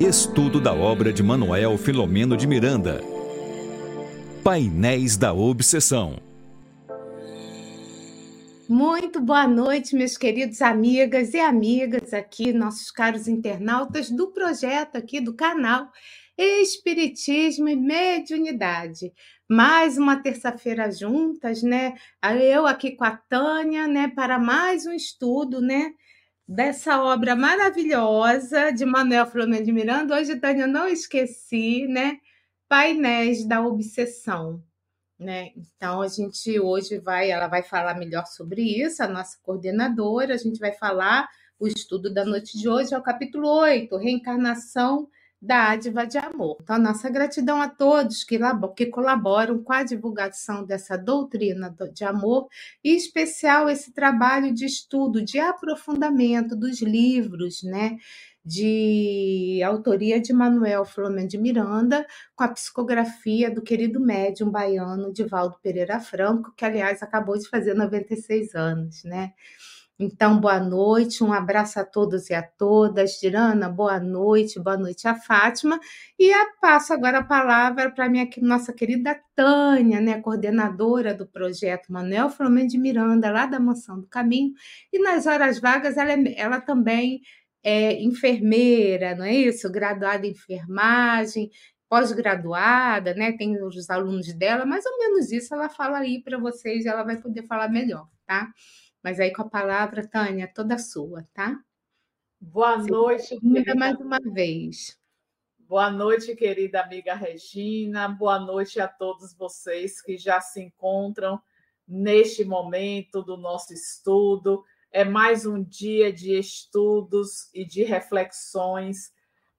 Estudo da obra de Manuel Filomeno de Miranda. Painéis da Obsessão. Muito boa noite, meus queridos amigas e amigas aqui, nossos caros internautas do projeto aqui do canal Espiritismo e Mediunidade. Mais uma terça-feira juntas, né? Eu aqui com a Tânia, né, para mais um estudo, né, dessa obra maravilhosa de Manuel Flamengo de Miranda. Hoje, Tânia, não esqueci, né? Painéis da Obsessão. Né? Então, a gente hoje vai, ela vai falar melhor sobre isso, a nossa coordenadora, a gente vai falar o estudo da noite de hoje, é o capítulo 8, Reencarnação dádiva de amor. Então, nossa gratidão a todos que, que colaboram com a divulgação dessa doutrina de amor, e em especial esse trabalho de estudo, de aprofundamento dos livros, né? de autoria de Manuel Flamengo de Miranda, com a psicografia do querido médium baiano Divaldo Pereira Franco, que, aliás, acabou de fazer 96 anos, né? Então, boa noite, um abraço a todos e a todas. Dirana, boa noite, boa noite a Fátima. E eu passo agora a palavra para minha nossa querida Tânia, né, coordenadora do projeto Manuel Flamengo de Miranda, lá da Mansão do Caminho. E nas horas vagas, ela, é, ela também é enfermeira, não é isso? Graduada em enfermagem, pós-graduada, né? Tem os alunos dela, mais ou menos isso ela fala aí para vocês, ela vai poder falar melhor, tá? Mas aí com a palavra, Tânia, toda sua, tá? Boa noite. Querida... mais uma vez. Boa noite, querida amiga Regina. Boa noite a todos vocês que já se encontram neste momento do nosso estudo. É mais um dia de estudos e de reflexões,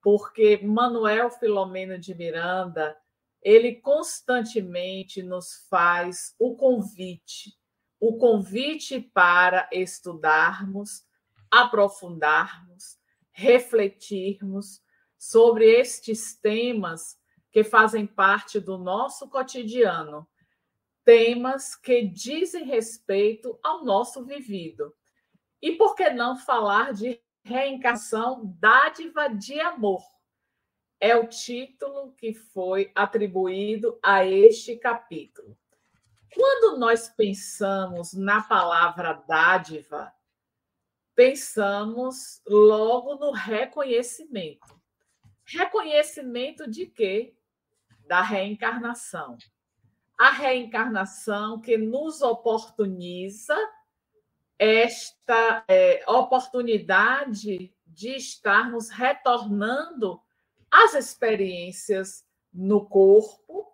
porque Manuel Filomeno de Miranda, ele constantemente nos faz o convite o convite para estudarmos, aprofundarmos, refletirmos sobre estes temas que fazem parte do nosso cotidiano, temas que dizem respeito ao nosso vivido. E por que não falar de reencarnação dádiva de amor? É o título que foi atribuído a este capítulo. Quando nós pensamos na palavra dádiva, pensamos logo no reconhecimento. Reconhecimento de quê? Da reencarnação. A reencarnação que nos oportuniza esta é, oportunidade de estarmos retornando às experiências no corpo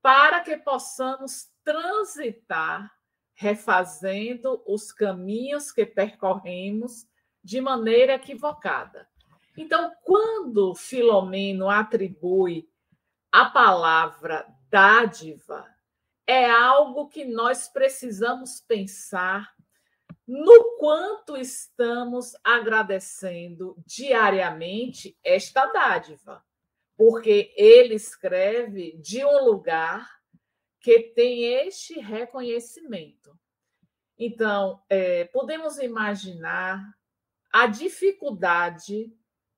para que possamos transitar refazendo os caminhos que percorremos de maneira equivocada. Então, quando Filomeno atribui a palavra dádiva, é algo que nós precisamos pensar no quanto estamos agradecendo diariamente esta dádiva, porque ele escreve de um lugar que tem este reconhecimento. Então, é, podemos imaginar a dificuldade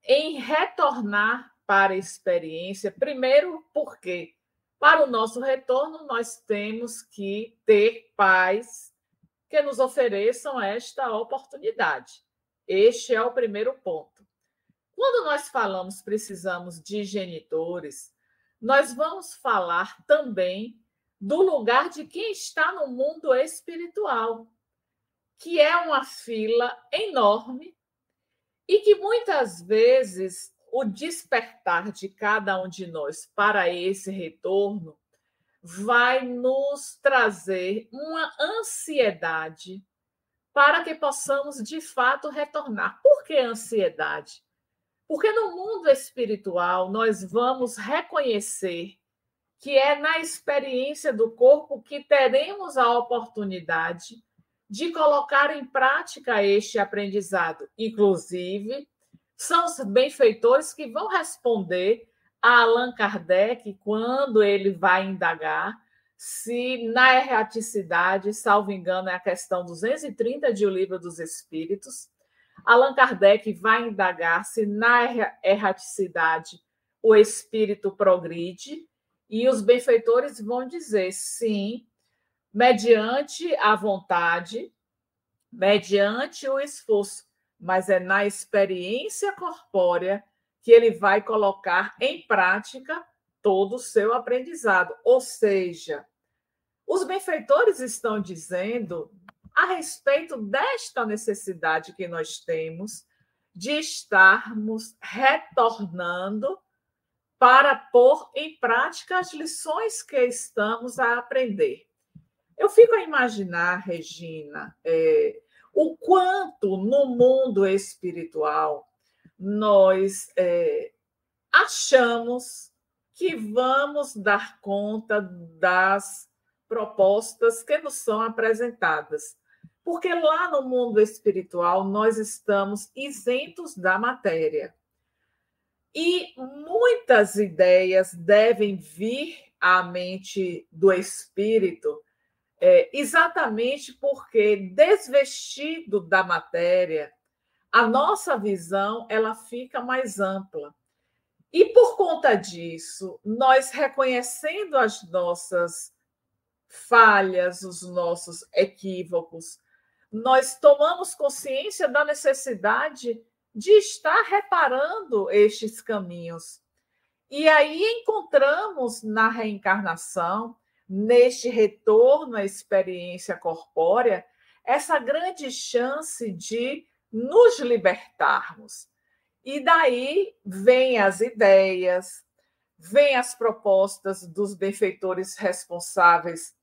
em retornar para a experiência, primeiro porque para o nosso retorno nós temos que ter pais que nos ofereçam esta oportunidade. Este é o primeiro ponto. Quando nós falamos precisamos de genitores, nós vamos falar também do lugar de quem está no mundo espiritual, que é uma fila enorme e que muitas vezes o despertar de cada um de nós para esse retorno vai nos trazer uma ansiedade para que possamos de fato retornar. Por que ansiedade? Porque no mundo espiritual nós vamos reconhecer que é na experiência do corpo que teremos a oportunidade de colocar em prática este aprendizado. Inclusive, são os benfeitores que vão responder a Allan Kardec quando ele vai indagar se na erraticidade, salvo engano, é a questão 230 de O Livro dos Espíritos, Allan Kardec vai indagar se na erraticidade o espírito progride, e os benfeitores vão dizer sim, mediante a vontade, mediante o esforço, mas é na experiência corpórea que ele vai colocar em prática todo o seu aprendizado. Ou seja, os benfeitores estão dizendo a respeito desta necessidade que nós temos de estarmos retornando para pôr em prática as lições que estamos a aprender. Eu fico a imaginar, Regina, é, o quanto no mundo espiritual nós é, achamos que vamos dar conta das propostas que nos são apresentadas. Porque lá no mundo espiritual nós estamos isentos da matéria. E muitas ideias devem vir à mente do espírito é, exatamente porque, desvestido da matéria, a nossa visão ela fica mais ampla. E por conta disso, nós reconhecendo as nossas falhas, os nossos equívocos, nós tomamos consciência da necessidade de estar reparando estes caminhos. E aí encontramos na reencarnação, neste retorno à experiência corpórea, essa grande chance de nos libertarmos. E daí vêm as ideias, vêm as propostas dos benfeitores responsáveis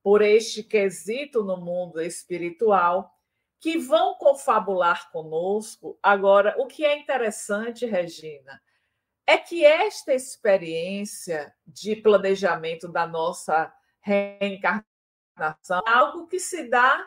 por este quesito no mundo espiritual, que vão confabular conosco. Agora, o que é interessante, Regina, é que esta experiência de planejamento da nossa reencarnação é algo que se dá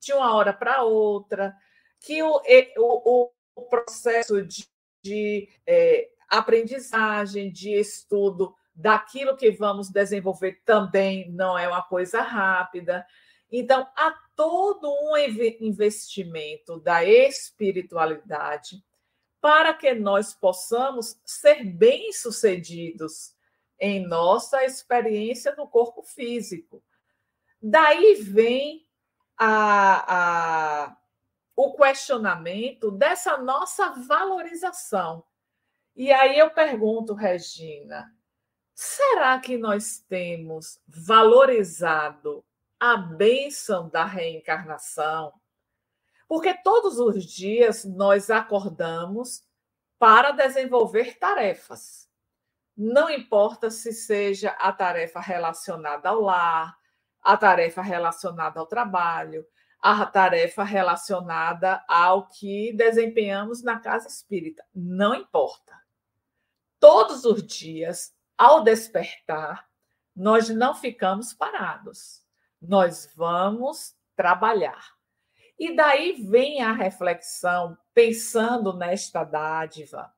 de uma hora para outra, que o, o, o processo de, de é, aprendizagem, de estudo daquilo que vamos desenvolver também não é uma coisa rápida. Então, há todo um investimento da espiritualidade para que nós possamos ser bem-sucedidos em nossa experiência no corpo físico. Daí vem a, a, o questionamento dessa nossa valorização. E aí eu pergunto, Regina, Será que nós temos valorizado a bênção da reencarnação? Porque todos os dias nós acordamos para desenvolver tarefas. Não importa se seja a tarefa relacionada ao lar, a tarefa relacionada ao trabalho, a tarefa relacionada ao que desempenhamos na casa espírita. Não importa. Todos os dias ao despertar, nós não ficamos parados, nós vamos trabalhar. E daí vem a reflexão, pensando nesta dádiva,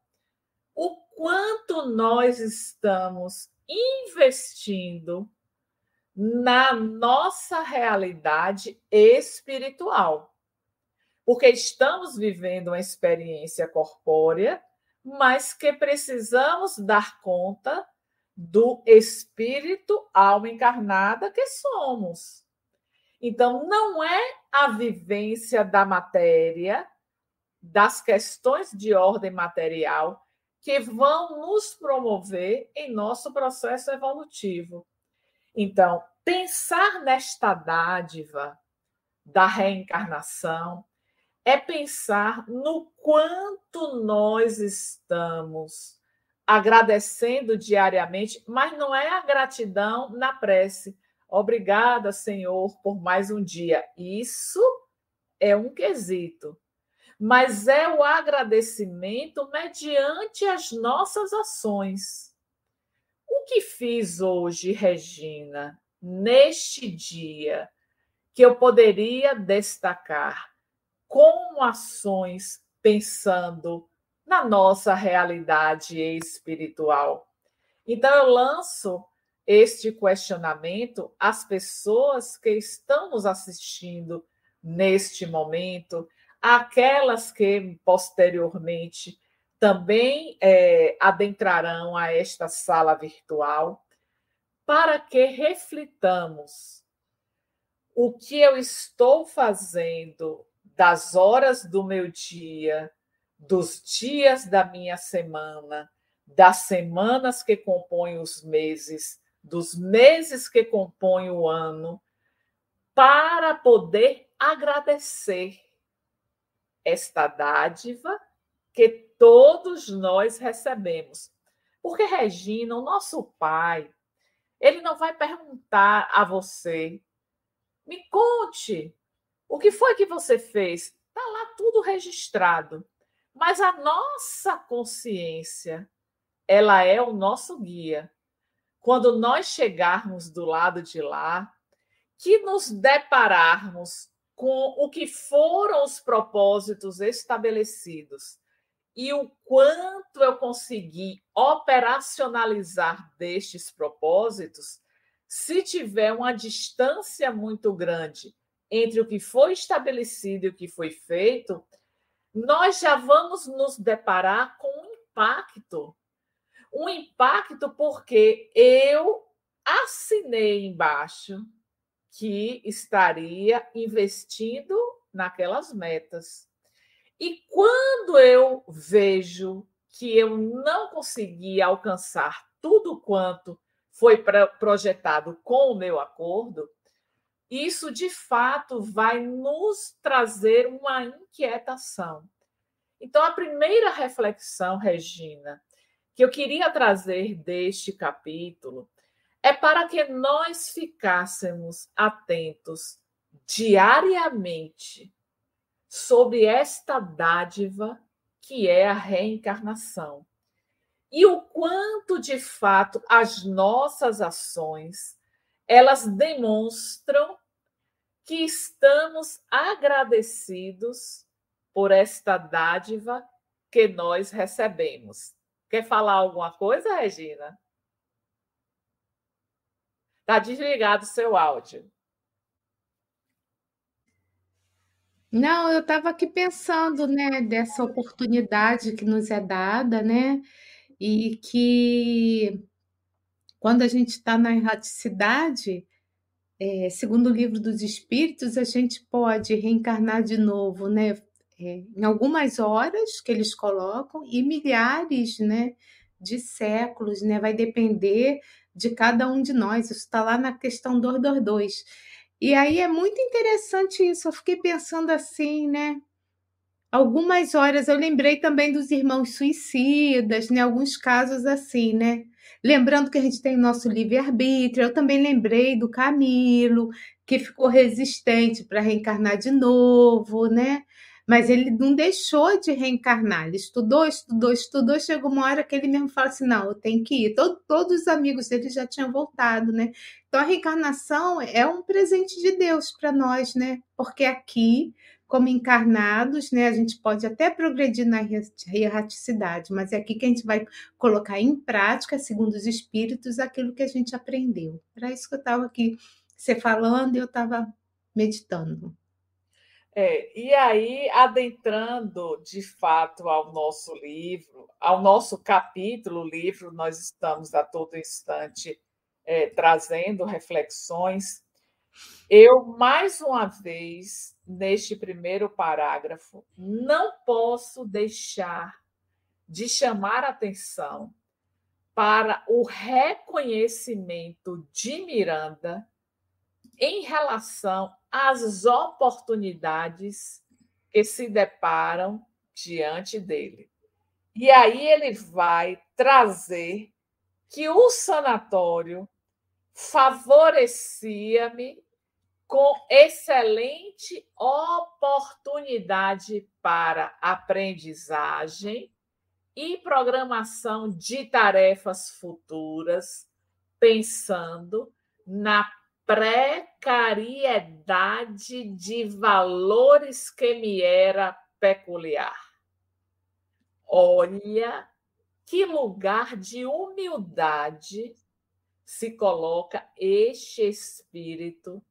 o quanto nós estamos investindo na nossa realidade espiritual. Porque estamos vivendo uma experiência corpórea, mas que precisamos dar conta do espírito, alma encarnada que somos. Então, não é a vivência da matéria, das questões de ordem material, que vão nos promover em nosso processo evolutivo. Então, pensar nesta dádiva da reencarnação é pensar no quanto nós estamos agradecendo diariamente, mas não é a gratidão na prece. Obrigada, Senhor, por mais um dia. Isso é um quesito. Mas é o agradecimento mediante as nossas ações. O que fiz hoje, Regina, neste dia, que eu poderia destacar com ações pensando na nossa realidade espiritual. Então, eu lanço este questionamento às pessoas que estão nos assistindo neste momento, aquelas que posteriormente também é, adentrarão a esta sala virtual, para que reflitamos o que eu estou fazendo das horas do meu dia, dos dias da minha semana, das semanas que compõem os meses, dos meses que compõem o ano, para poder agradecer esta dádiva que todos nós recebemos. Porque, Regina, o nosso pai, ele não vai perguntar a você, me conte, o que foi que você fez? Está lá tudo registrado. Mas a nossa consciência, ela é o nosso guia. Quando nós chegarmos do lado de lá, que nos depararmos com o que foram os propósitos estabelecidos e o quanto eu consegui operacionalizar destes propósitos, se tiver uma distância muito grande entre o que foi estabelecido e o que foi feito, nós já vamos nos deparar com um impacto. Um impacto porque eu assinei embaixo que estaria investindo naquelas metas. E quando eu vejo que eu não consegui alcançar tudo quanto foi projetado com o meu acordo, isso de fato vai nos trazer uma inquietação. Então, a primeira reflexão, Regina, que eu queria trazer deste capítulo é para que nós ficássemos atentos diariamente sobre esta dádiva que é a reencarnação e o quanto de fato as nossas ações elas demonstram que estamos agradecidos por esta dádiva que nós recebemos. Quer falar alguma coisa, Regina? Está desligado o seu áudio. Não, eu estava aqui pensando, né, dessa oportunidade que nos é dada, né, e que quando a gente está na erraticidade, é, segundo o livro dos Espíritos, a gente pode reencarnar de novo, né? É, em algumas horas que eles colocam e milhares, né, de séculos, né? Vai depender de cada um de nós. Isso está lá na questão 222. E aí é muito interessante isso. Eu fiquei pensando assim, né? Algumas horas eu lembrei também dos irmãos suicidas, né? Alguns casos assim, né? Lembrando que a gente tem nosso livre-arbítrio, eu também lembrei do Camilo, que ficou resistente para reencarnar de novo, né? Mas ele não deixou de reencarnar, ele estudou, estudou, estudou, chegou uma hora que ele mesmo fala assim: não, eu tenho que ir. Todo, todos os amigos dele já tinham voltado, né? Então a reencarnação é um presente de Deus para nós, né? Porque aqui como encarnados, né, a gente pode até progredir na erraticidade, mas é aqui que a gente vai colocar em prática, segundo os espíritos, aquilo que a gente aprendeu. Era isso que eu estava aqui você falando e eu estava meditando. É, e aí, adentrando de fato ao nosso livro, ao nosso capítulo, livro, nós estamos a todo instante é, trazendo reflexões. Eu, mais uma vez, neste primeiro parágrafo, não posso deixar de chamar atenção para o reconhecimento de Miranda em relação às oportunidades que se deparam diante dele. E aí ele vai trazer que o sanatório favorecia-me com excelente oportunidade para aprendizagem e programação de tarefas futuras, pensando na precariedade de valores que me era peculiar. Olha que lugar de humildade se coloca este espírito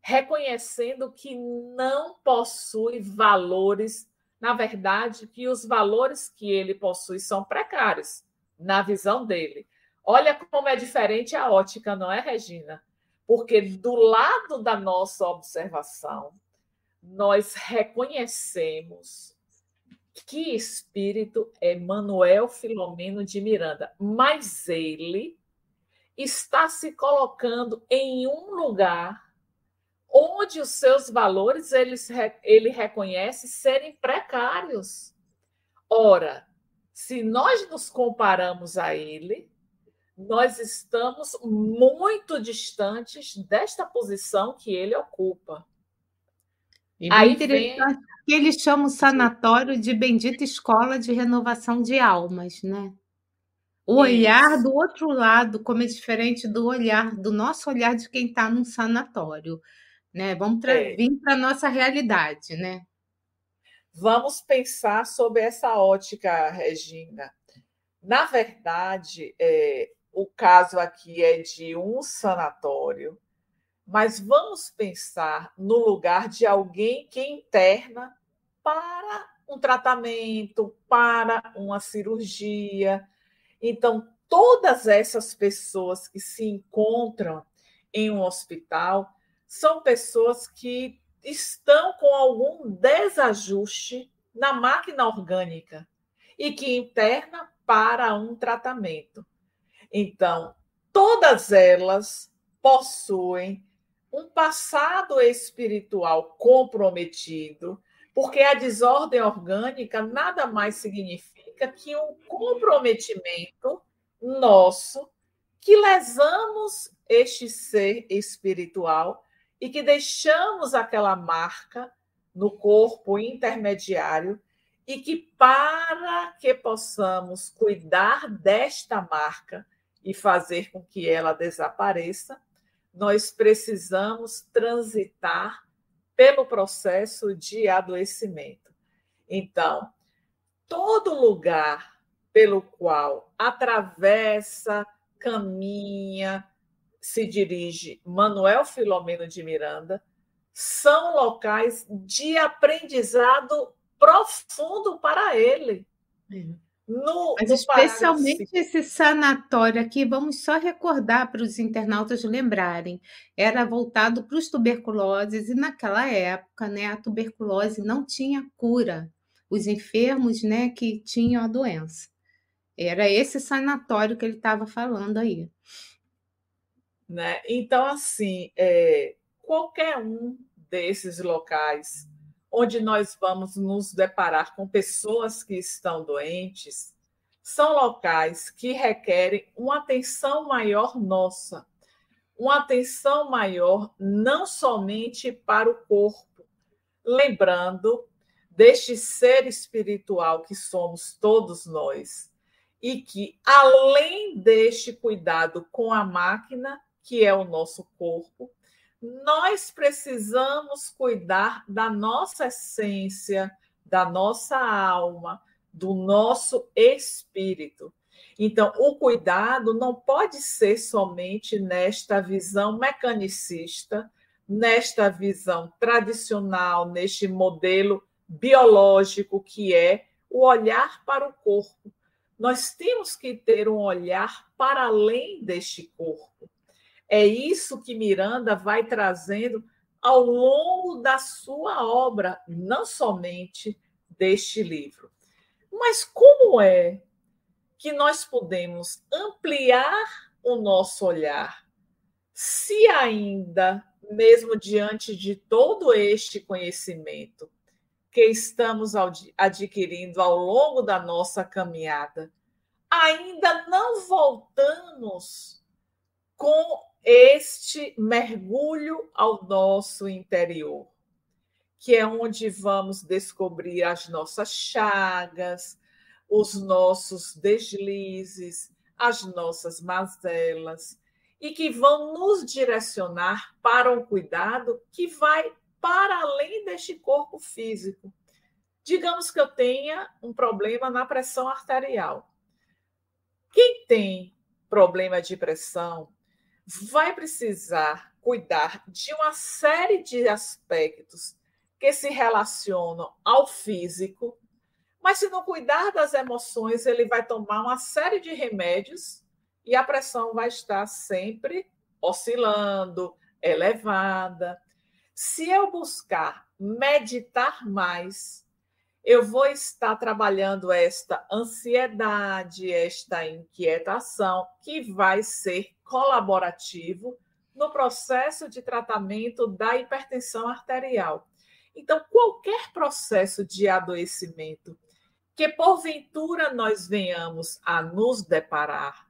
reconhecendo que não possui valores, na verdade, que os valores que ele possui são precários, na visão dele. Olha como é diferente a ótica, não é, Regina? Porque do lado da nossa observação, nós reconhecemos que espírito é Manuel Filomeno de Miranda, mas ele está se colocando em um lugar onde os seus valores ele, ele reconhece serem precários. Ora, se nós nos comparamos a ele, nós estamos muito distantes desta posição que ele ocupa. E Aí interessante vem... que eles chamam o sanatório de bendita escola de renovação de almas, né? O olhar do outro lado, como é diferente do olhar, do nosso olhar de quem está num sanatório, né? Vamos é. vir para a nossa realidade, né? Vamos pensar sobre essa ótica, Regina. Na verdade, é, o caso aqui é de um sanatório, mas vamos pensar no lugar de alguém que interna para um tratamento, para uma cirurgia. Então, todas essas pessoas que se encontram em um hospital são pessoas que estão com algum desajuste na máquina orgânica e que interna para um tratamento. Então, todas elas possuem um passado espiritual comprometido, porque a desordem orgânica nada mais significa que um comprometimento nosso que lesamos este ser espiritual e que deixamos aquela marca no corpo intermediário e que para que possamos cuidar desta marca e fazer com que ela desapareça, nós precisamos transitar pelo processo de adoecimento. Então, todo lugar pelo qual atravessa, caminha, se dirige Manuel Filomeno de Miranda são locais de aprendizado profundo para ele. Uhum. No, Mas no especialmente esse sanatório aqui, vamos só recordar para os internautas lembrarem, era voltado para os tuberculoses e naquela época, né, a tuberculose não tinha cura. Os enfermos, né, que tinham a doença. Era esse sanatório que ele estava falando aí. Né? Então, assim, é, qualquer um desses locais onde nós vamos nos deparar com pessoas que estão doentes, são locais que requerem uma atenção maior nossa, uma atenção maior não somente para o corpo, lembrando deste ser espiritual que somos todos nós, e que, além deste cuidado com a máquina, que é o nosso corpo, nós precisamos cuidar da nossa essência, da nossa alma, do nosso espírito. Então, o cuidado não pode ser somente nesta visão mecanicista, nesta visão tradicional, neste modelo biológico que é o olhar para o corpo. Nós temos que ter um olhar para além deste corpo. É isso que Miranda vai trazendo ao longo da sua obra, não somente deste livro. Mas como é que nós podemos ampliar o nosso olhar se ainda, mesmo diante de todo este conhecimento que estamos adquirindo ao longo da nossa caminhada, ainda não voltamos com este mergulho ao nosso interior, que é onde vamos descobrir as nossas chagas, os nossos deslizes, as nossas mazelas, e que vão nos direcionar para um cuidado que vai para além deste corpo físico. Digamos que eu tenha um problema na pressão arterial. Quem tem problema de pressão vai precisar cuidar de uma série de aspectos que se relacionam ao físico, mas se não cuidar das emoções, ele vai tomar uma série de remédios e a pressão vai estar sempre oscilando, elevada. Se eu buscar meditar mais, eu vou estar trabalhando esta ansiedade, esta inquietação, que vai ser colaborativo no processo de tratamento da hipertensão arterial. Então, qualquer processo de adoecimento que porventura nós venhamos a nos deparar,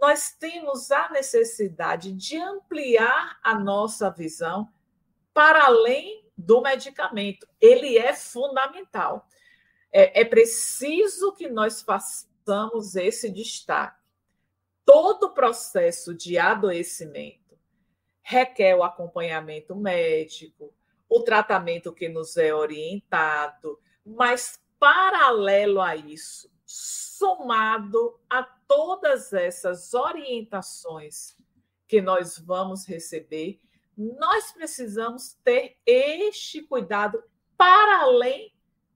nós temos a necessidade de ampliar a nossa visão para além do medicamento. Ele é fundamental. É, é preciso que nós façamos esse destaque. Todo processo de adoecimento requer o acompanhamento médico, o tratamento que nos é orientado, mas paralelo a isso, somado a todas essas orientações que nós vamos receber, nós precisamos ter este cuidado para além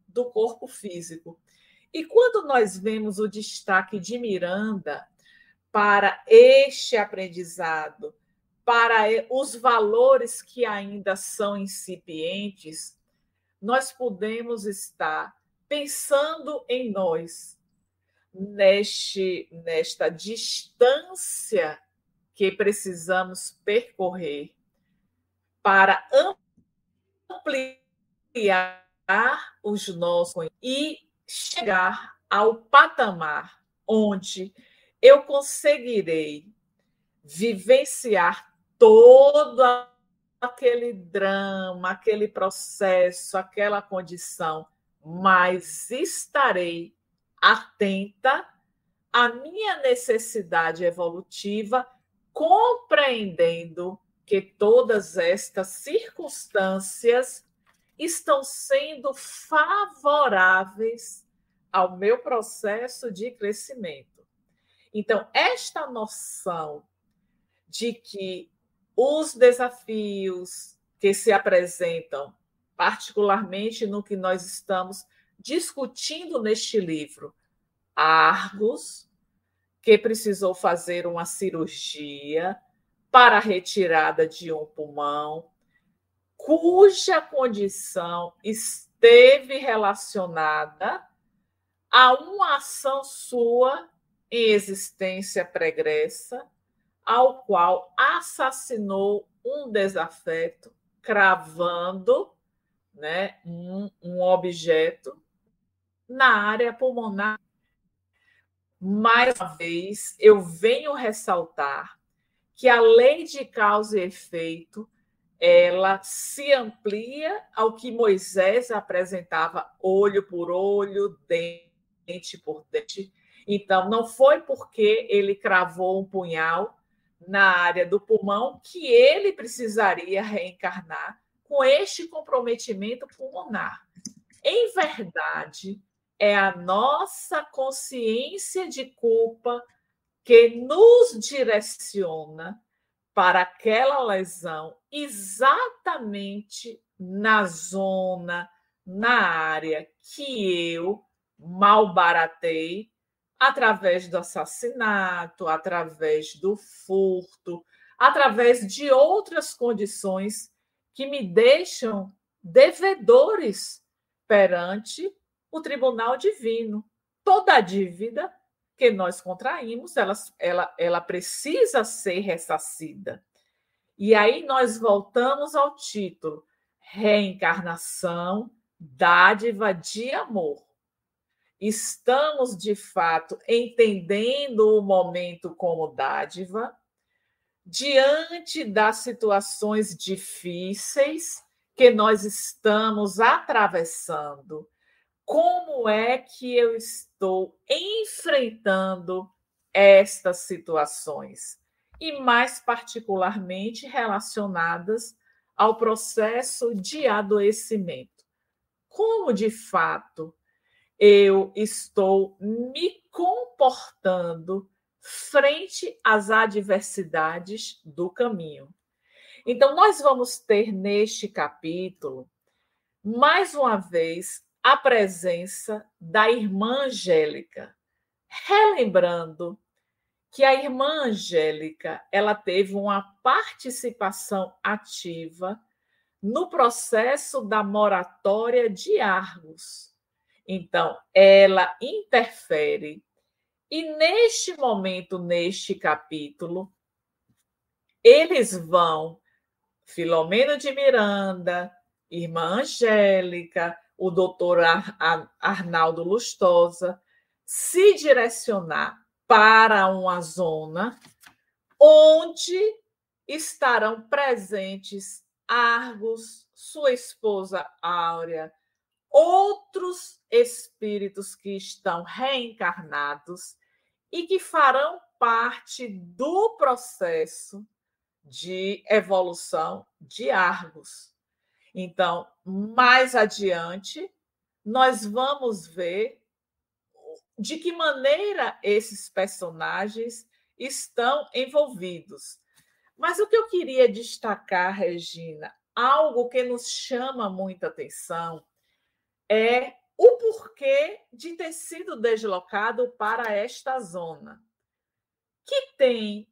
do corpo físico. E quando nós vemos o destaque de Miranda para este aprendizado, para os valores que ainda são incipientes, nós podemos estar pensando em nós, neste, nesta distância que precisamos percorrer para ampliar os nossos e chegar ao patamar onde eu conseguirei vivenciar todo aquele drama, aquele processo, aquela condição, mas estarei atenta à minha necessidade evolutiva, compreendendo que todas estas circunstâncias estão sendo favoráveis ao meu processo de crescimento. Então, esta noção de que os desafios que se apresentam, particularmente no que nós estamos discutindo neste livro, Argos, que precisou fazer uma cirurgia para a retirada de um pulmão, cuja condição esteve relacionada a uma ação sua em existência pregressa ao qual assassinou um desafeto, cravando né, um, um objeto na área pulmonar. Mais uma vez, eu venho ressaltar que a lei de causa e efeito ela se amplia ao que Moisés apresentava olho por olho, dente por dente. Então, não foi porque ele cravou um punhal na área do pulmão que ele precisaria reencarnar com este comprometimento pulmonar. Em verdade, é a nossa consciência de culpa que nos direciona para aquela lesão exatamente na zona, na área que eu malbaratei através do assassinato, através do furto, através de outras condições que me deixam devedores perante o tribunal divino. Toda dívida que nós contraímos, ela, ela, ela precisa ser ressacida. E aí nós voltamos ao título: Reencarnação, dádiva de amor estamos de fato entendendo o momento como dádiva, diante das situações difíceis que nós estamos atravessando, como é que eu estou enfrentando estas situações? E mais particularmente relacionadas ao processo de adoecimento. Como de fato eu estou me comportando frente às adversidades do caminho. Então, nós vamos ter neste capítulo, mais uma vez, a presença da irmã Angélica, relembrando que a irmã Angélica ela teve uma participação ativa no processo da moratória de Argos. Então, ela interfere. E neste momento, neste capítulo, eles vão, Filomeno de Miranda, irmã Angélica, o doutor Arnaldo Lustosa, se direcionar para uma zona onde estarão presentes Argos, sua esposa Áurea, outros espíritos que estão reencarnados e que farão parte do processo de evolução de Argos. Então, mais adiante, nós vamos ver de que maneira esses personagens estão envolvidos. Mas o que eu queria destacar, Regina, algo que nos chama muita atenção é o porquê de ter sido deslocado para esta zona, que tem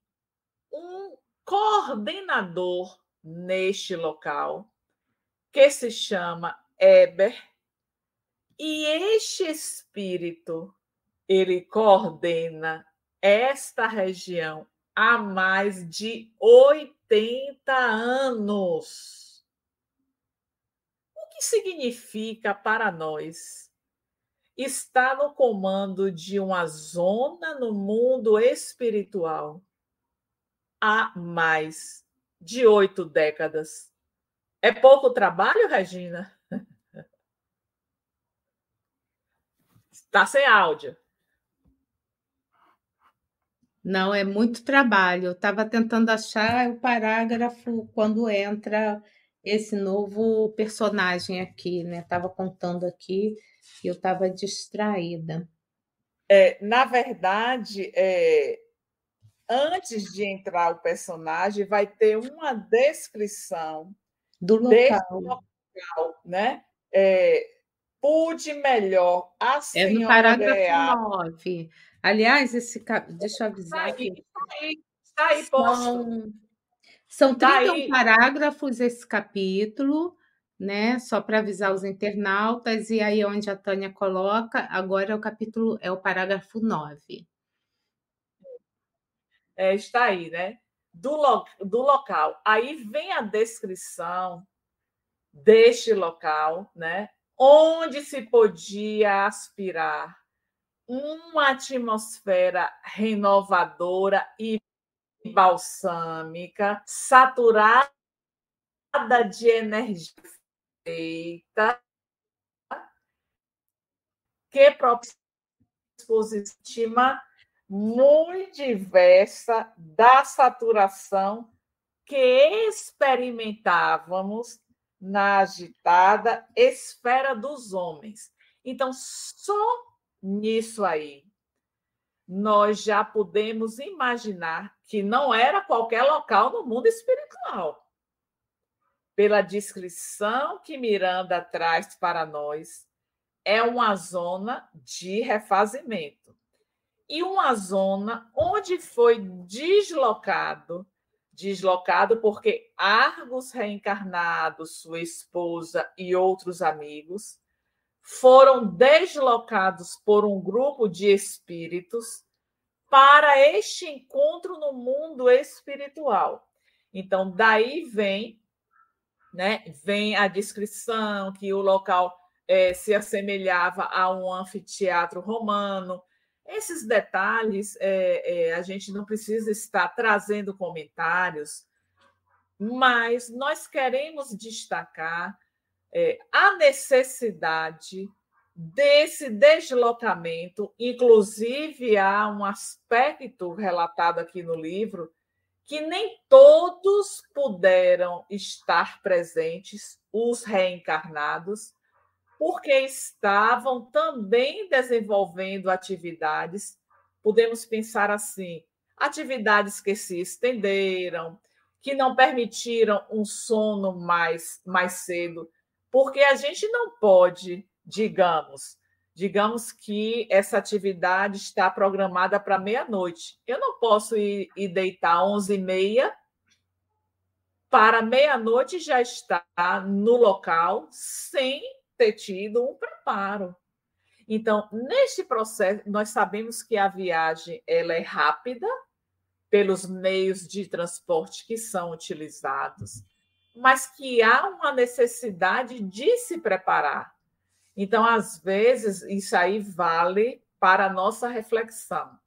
um coordenador neste local, que se chama Eber, e este espírito ele coordena esta região há mais de 80 anos. O que significa para nós estar no comando de uma zona no mundo espiritual há mais de oito décadas? É pouco trabalho, Regina? Está sem áudio. Não, é muito trabalho. Eu estava tentando achar o parágrafo quando entra esse novo personagem aqui, né? Estava contando aqui e eu estava distraída. É, na verdade, é, antes de entrar o personagem, vai ter uma descrição do local, local né? É, pude melhor a É no parágrafo 9. Aliás, esse deixa eu avisar está aí, está aí, está aí são, são 31 tá parágrafos esse capítulo, né? Só para avisar os internautas, e aí onde a Tânia coloca, agora é o capítulo, é o parágrafo 9. É, está aí, né? Do, lo, do local. Aí vem a descrição deste local, né? Onde se podia aspirar uma atmosfera renovadora e balsâmica, saturada de energia feita, que propicia muito diversa da saturação que experimentávamos na agitada esfera dos homens. Então, só nisso aí, nós já podemos imaginar que não era qualquer local no mundo espiritual. Pela descrição que Miranda traz para nós, é uma zona de refazimento. E uma zona onde foi deslocado deslocado porque Argos reencarnados, sua esposa e outros amigos foram deslocados por um grupo de espíritos para este encontro no mundo espiritual. Então, daí vem, né, vem a descrição que o local é, se assemelhava a um anfiteatro romano. Esses detalhes é, é, a gente não precisa estar trazendo comentários, mas nós queremos destacar é, a necessidade desse deslocamento, inclusive há um aspecto relatado aqui no livro que nem todos puderam estar presentes, os reencarnados, porque estavam também desenvolvendo atividades, podemos pensar assim, atividades que se estenderam, que não permitiram um sono mais, mais cedo, porque a gente não pode, digamos, digamos que essa atividade está programada para meia-noite. Eu não posso ir, ir deitar às 11h30 para meia-noite já estar no local sem ter tido um preparo. Então, neste processo, nós sabemos que a viagem ela é rápida pelos meios de transporte que são utilizados, mas que há uma necessidade de se preparar. Então, às vezes, isso aí vale para a nossa reflexão.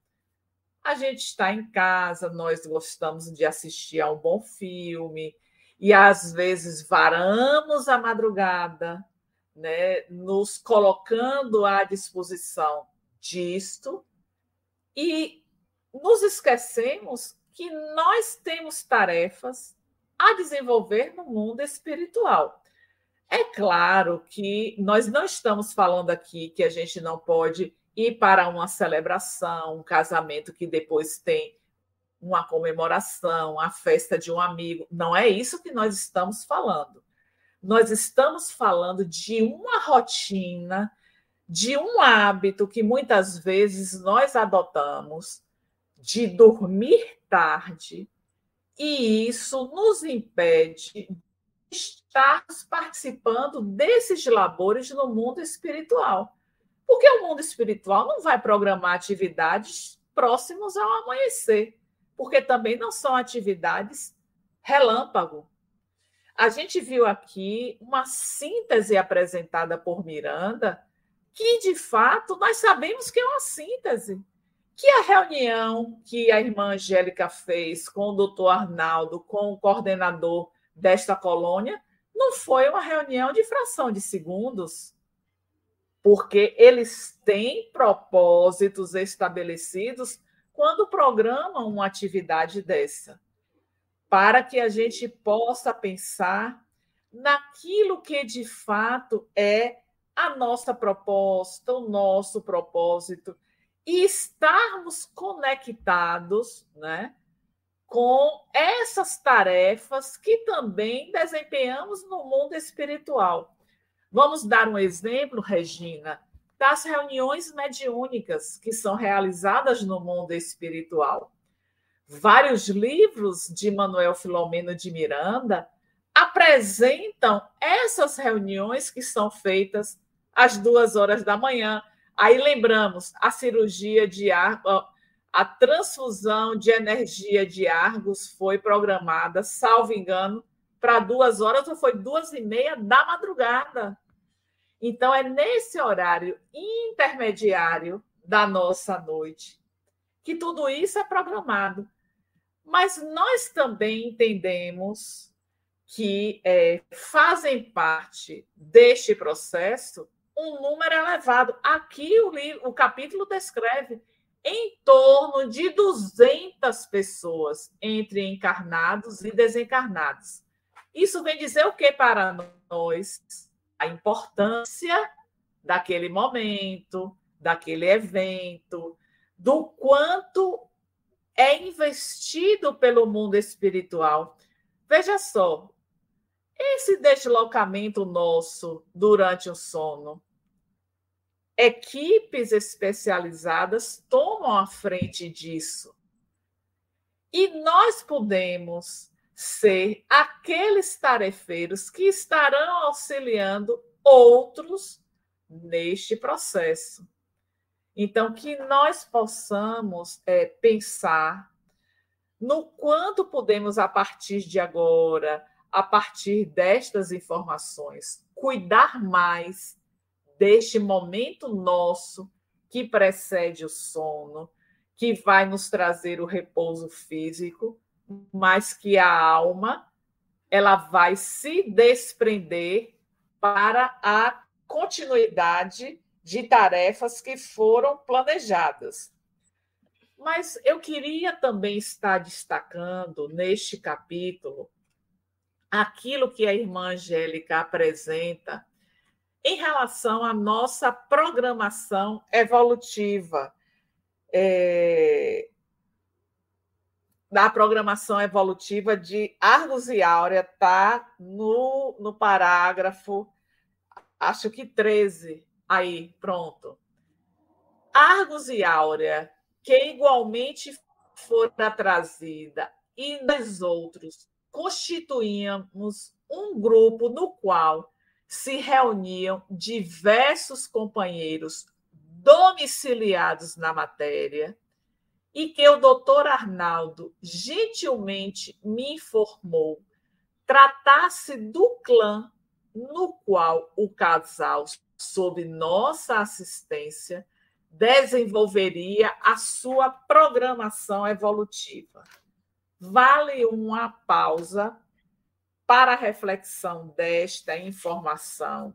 A gente está em casa, nós gostamos de assistir a um bom filme, e às vezes varamos a madrugada, né, nos colocando à disposição disto e nos esquecemos que nós temos tarefas a desenvolver no mundo espiritual. É claro que nós não estamos falando aqui que a gente não pode ir para uma celebração, um casamento que depois tem uma comemoração, a festa de um amigo. Não é isso que nós estamos falando nós estamos falando de uma rotina, de um hábito que muitas vezes nós adotamos de dormir tarde, e isso nos impede de estarmos participando desses labores no mundo espiritual. Porque o mundo espiritual não vai programar atividades próximos ao amanhecer, porque também não são atividades relâmpago, a gente viu aqui uma síntese apresentada por Miranda, que de fato nós sabemos que é uma síntese. Que a reunião que a irmã Angélica fez com o doutor Arnaldo, com o coordenador desta colônia, não foi uma reunião de fração de segundos, porque eles têm propósitos estabelecidos quando programam uma atividade dessa para que a gente possa pensar naquilo que de fato é a nossa proposta, o nosso propósito, e estarmos conectados né, com essas tarefas que também desempenhamos no mundo espiritual. Vamos dar um exemplo, Regina, das reuniões mediúnicas que são realizadas no mundo espiritual vários livros de Manuel Filomeno de Miranda apresentam essas reuniões que são feitas às duas horas da manhã. Aí lembramos a cirurgia de Argos, a transfusão de energia de Argos foi programada, salvo engano, para duas horas ou foi duas e meia da madrugada. Então é nesse horário intermediário da nossa noite que tudo isso é programado. Mas nós também entendemos que é, fazem parte deste processo um número elevado. Aqui o, livro, o capítulo descreve em torno de 200 pessoas, entre encarnados e desencarnados. Isso vem dizer o que para nós? A importância daquele momento, daquele evento, do quanto é investido pelo mundo espiritual. Veja só, esse deslocamento nosso durante o sono, equipes especializadas tomam a frente disso. E nós podemos ser aqueles tarefeiros que estarão auxiliando outros neste processo. Então, que nós possamos é, pensar no quanto podemos, a partir de agora, a partir destas informações, cuidar mais deste momento nosso que precede o sono, que vai nos trazer o repouso físico, mas que a alma ela vai se desprender para a continuidade de tarefas que foram planejadas. Mas eu queria também estar destacando neste capítulo aquilo que a irmã Angélica apresenta em relação à nossa programação evolutiva. É... da programação evolutiva de Argos e Áurea está no, no parágrafo, acho que 13. Aí, pronto. Argos e Áurea, que igualmente fora trazida, e nós outros constituíamos um grupo no qual se reuniam diversos companheiros domiciliados na matéria, e que o doutor Arnaldo gentilmente me informou tratasse do clã no qual o casal, sob nossa assistência, desenvolveria a sua programação evolutiva. Vale uma pausa para a reflexão desta informação,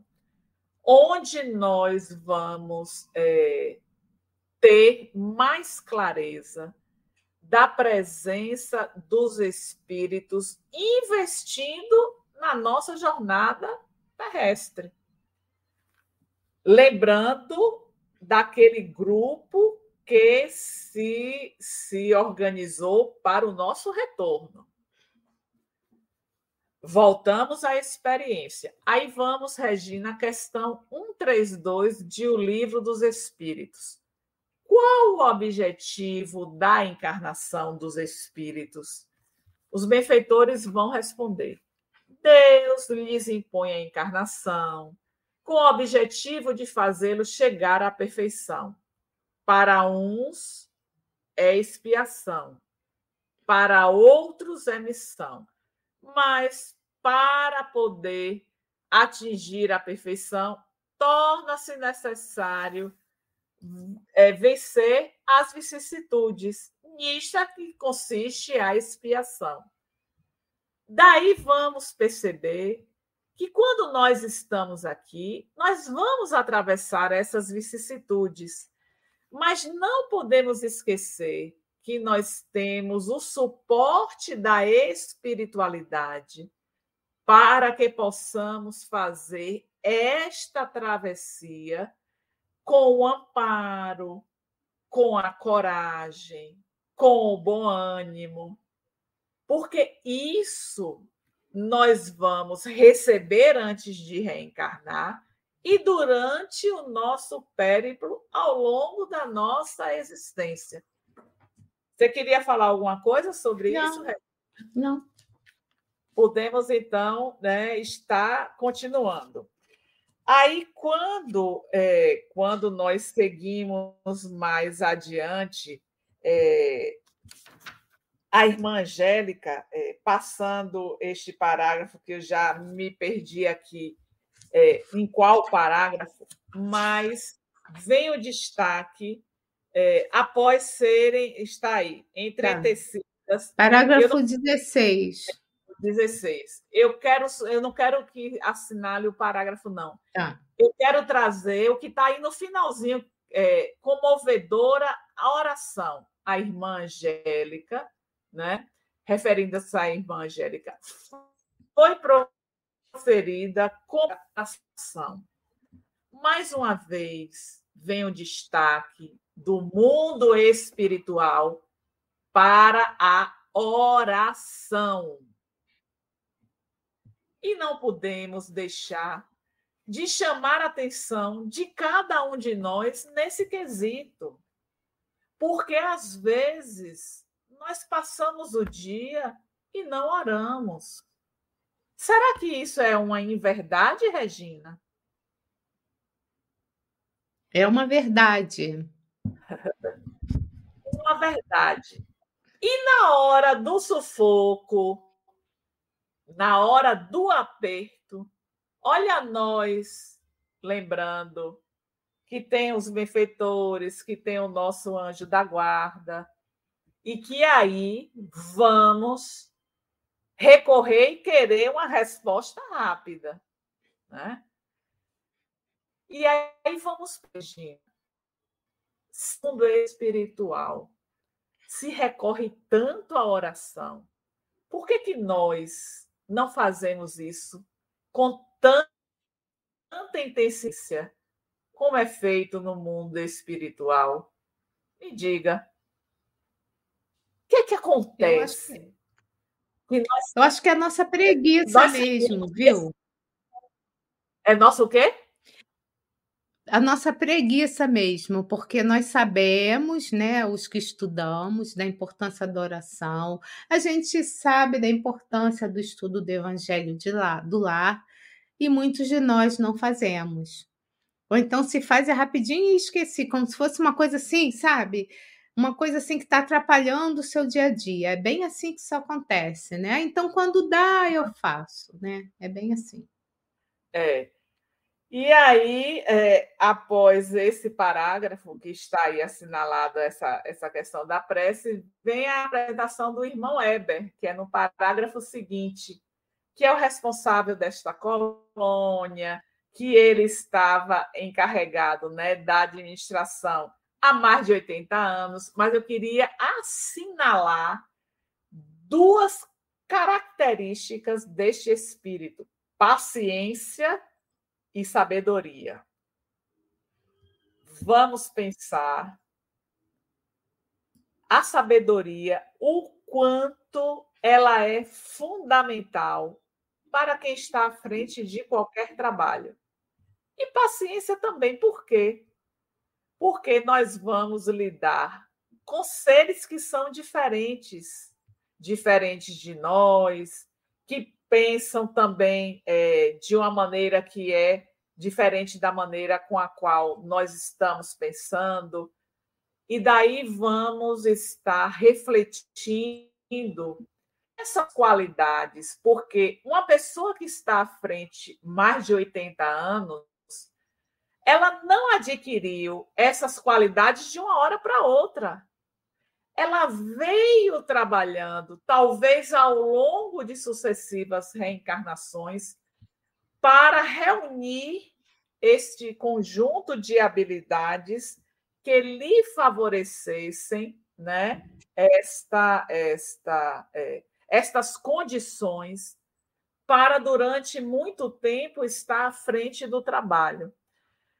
onde nós vamos é, ter mais clareza da presença dos espíritos investindo na nossa jornada terrestre. Lembrando daquele grupo que se, se organizou para o nosso retorno. Voltamos à experiência. Aí vamos, Regina, a questão 132 de O Livro dos Espíritos. Qual o objetivo da encarnação dos espíritos? Os benfeitores vão responder: Deus lhes impõe a encarnação com o objetivo de fazê-los chegar à perfeição. Para uns é expiação, para outros é missão. Mas para poder atingir a perfeição, torna-se necessário é, vencer as vicissitudes. Nisto é que consiste a expiação. Daí vamos perceber que quando nós estamos aqui, nós vamos atravessar essas vicissitudes, mas não podemos esquecer que nós temos o suporte da espiritualidade para que possamos fazer esta travessia com o amparo, com a coragem, com o bom ânimo, porque isso nós vamos receber antes de reencarnar e durante o nosso périplo ao longo da nossa existência. Você queria falar alguma coisa sobre não, isso? Não. Podemos então né, estar continuando. Aí, quando, é, quando nós seguimos mais adiante, é, a irmã Angélica, é, passando este parágrafo, que eu já me perdi aqui, é, em qual parágrafo, mas vem o destaque é, após serem, está aí, entretecidas. Tá. Parágrafo não, 16. 16. Eu quero, eu não quero que assinale o parágrafo, não. Tá. Eu quero trazer o que está aí no finalzinho, é, comovedora a oração. A irmã Angélica, né? referindo-se à irmã Angélica, foi proferida com ação. Mais uma vez, vem o destaque do mundo espiritual para a oração. E não podemos deixar de chamar a atenção de cada um de nós nesse quesito. Porque às vezes nós passamos o dia e não oramos. Será que isso é uma inverdade, Regina? É uma verdade. uma verdade. E na hora do sufoco, na hora do aperto, olha nós lembrando que tem os benfeitores, que tem o nosso anjo da guarda, e que aí vamos recorrer e querer uma resposta rápida. Né? E aí vamos pedindo. Segundo espiritual, se recorre tanto à oração, por que, que nós não fazemos isso com tanta intensidade como é feito no mundo espiritual? Me diga. Que, que acontece? Eu acho que, nós, eu acho que é a nossa preguiça mesmo, viu? É nosso o quê? a nossa preguiça mesmo, porque nós sabemos, né, os que estudamos, da importância da oração, a gente sabe da importância do estudo do Evangelho de lá, do lar, e muitos de nós não fazemos. Ou então se faz é rapidinho e esqueci, como se fosse uma coisa assim, sabe? Uma coisa assim que está atrapalhando o seu dia a dia. É bem assim que isso acontece, né? Então, quando dá, eu faço, né? É bem assim. É, e aí, é, após esse parágrafo que está aí assinalado essa, essa questão da prece, vem a apresentação do irmão Eber, que é no parágrafo seguinte, que é o responsável desta colônia, que ele estava encarregado né, da administração há mais de 80 anos, mas eu queria assinalar duas características deste espírito: paciência e sabedoria. Vamos pensar a sabedoria, o quanto ela é fundamental para quem está à frente de qualquer trabalho. E paciência também, por quê? Porque nós vamos lidar com seres que são diferentes, diferentes de nós, que pensam também é, de uma maneira que é diferente da maneira com a qual nós estamos pensando. E daí vamos estar refletindo essas qualidades, porque uma pessoa que está à frente mais de 80 anos, ela não adquiriu essas qualidades de uma hora para outra ela veio trabalhando, talvez ao longo de sucessivas reencarnações, para reunir este conjunto de habilidades que lhe favorecessem né, esta, esta, é, estas condições para, durante muito tempo, estar à frente do trabalho.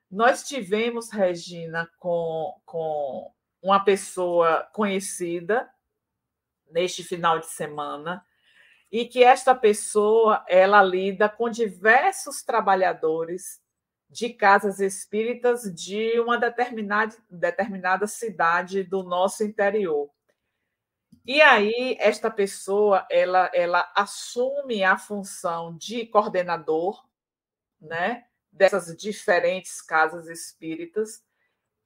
Nós tivemos, Regina, com, com uma pessoa conhecida neste final de semana e que esta pessoa ela lida com diversos trabalhadores de casas espíritas de uma determinada, determinada cidade do nosso interior. E aí esta pessoa ela, ela assume a função de coordenador, né, dessas diferentes casas espíritas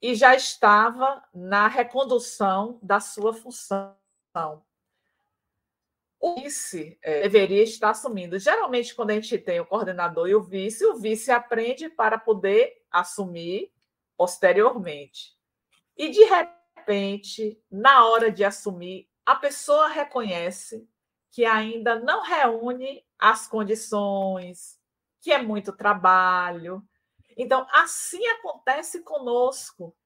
e já estava na recondução da sua função. O vice é, deveria estar assumindo. Geralmente, quando a gente tem o coordenador e o vice, o vice aprende para poder assumir posteriormente. E, de repente, na hora de assumir, a pessoa reconhece que ainda não reúne as condições, que é muito trabalho, então, assim acontece conosco.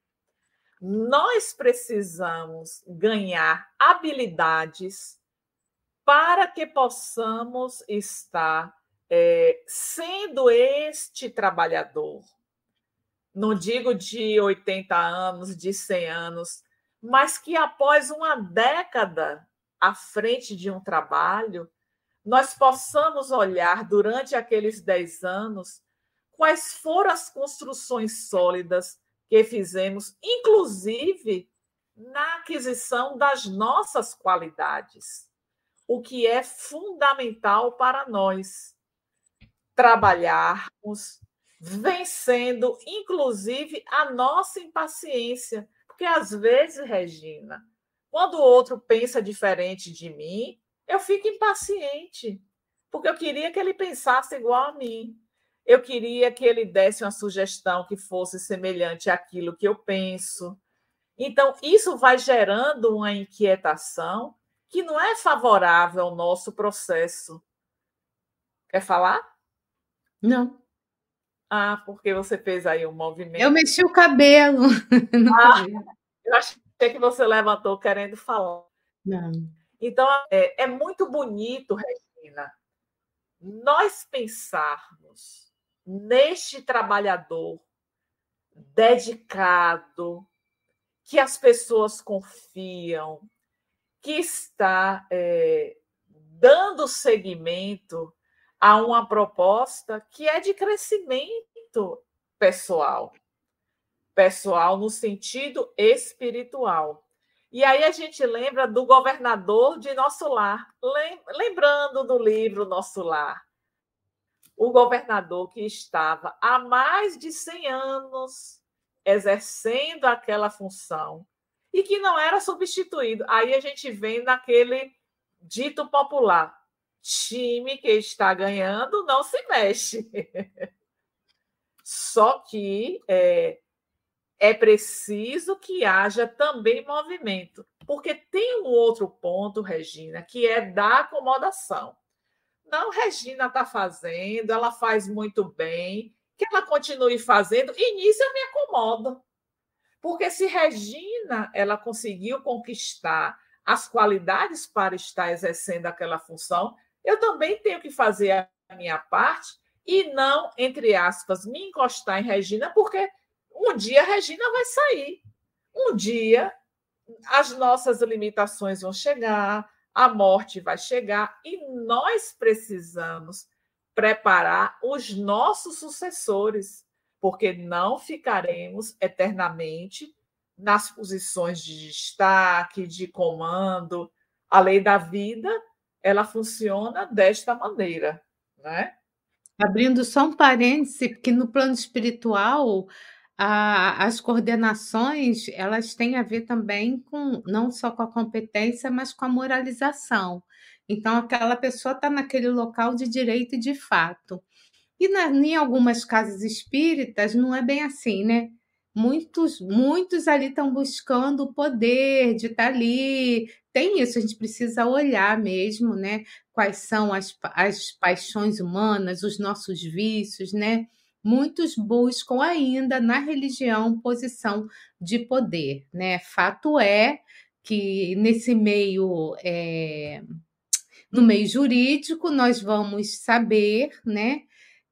Nós precisamos ganhar habilidades para que possamos estar é, sendo este trabalhador. Não digo de 80 anos, de 100 anos, mas que após uma década à frente de um trabalho, nós possamos olhar durante aqueles 10 anos quais foram as construções sólidas que fizemos, inclusive na aquisição das nossas qualidades, o que é fundamental para nós trabalharmos, vencendo, inclusive, a nossa impaciência. Porque às vezes, Regina, quando o outro pensa diferente de mim, eu fico impaciente, porque eu queria que ele pensasse igual a mim. Eu queria que ele desse uma sugestão que fosse semelhante àquilo que eu penso. Então, isso vai gerando uma inquietação que não é favorável ao nosso processo. Quer falar? Não. Ah, porque você fez aí um movimento. Eu mexi o cabelo. Ah, eu achei que você levantou querendo falar. Não. Então, é, é muito bonito, Regina, nós pensarmos neste trabalhador dedicado, que as pessoas confiam, que está é, dando seguimento a uma proposta que é de crescimento pessoal. Pessoal no sentido espiritual. E aí a gente lembra do governador de Nosso Lar, lembrando do livro Nosso Lar. O governador que estava há mais de 100 anos exercendo aquela função e que não era substituído. Aí a gente vem naquele dito popular: time que está ganhando não se mexe. Só que é, é preciso que haja também movimento, porque tem um outro ponto, Regina, que é da acomodação. Não, Regina está fazendo, ela faz muito bem, que ela continue fazendo, e nisso eu me acomodo. Porque se Regina ela conseguiu conquistar as qualidades para estar exercendo aquela função, eu também tenho que fazer a minha parte e não, entre aspas, me encostar em Regina, porque um dia a Regina vai sair. Um dia as nossas limitações vão chegar, a morte vai chegar e nós precisamos preparar os nossos sucessores, porque não ficaremos eternamente nas posições de destaque, de comando. A lei da vida ela funciona desta maneira, né? Abrindo só um parêntese, porque no plano espiritual a, as coordenações elas têm a ver também com não só com a competência, mas com a moralização. Então, aquela pessoa está naquele local de direito e de fato. E na, em algumas casas espíritas não é bem assim, né? Muitos, muitos ali estão buscando o poder de estar tá ali, tem isso, a gente precisa olhar mesmo, né? Quais são as, as paixões humanas, os nossos vícios, né? Muitos buscam ainda na religião posição de poder, né? Fato é que nesse meio, é, no meio jurídico, nós vamos saber, né?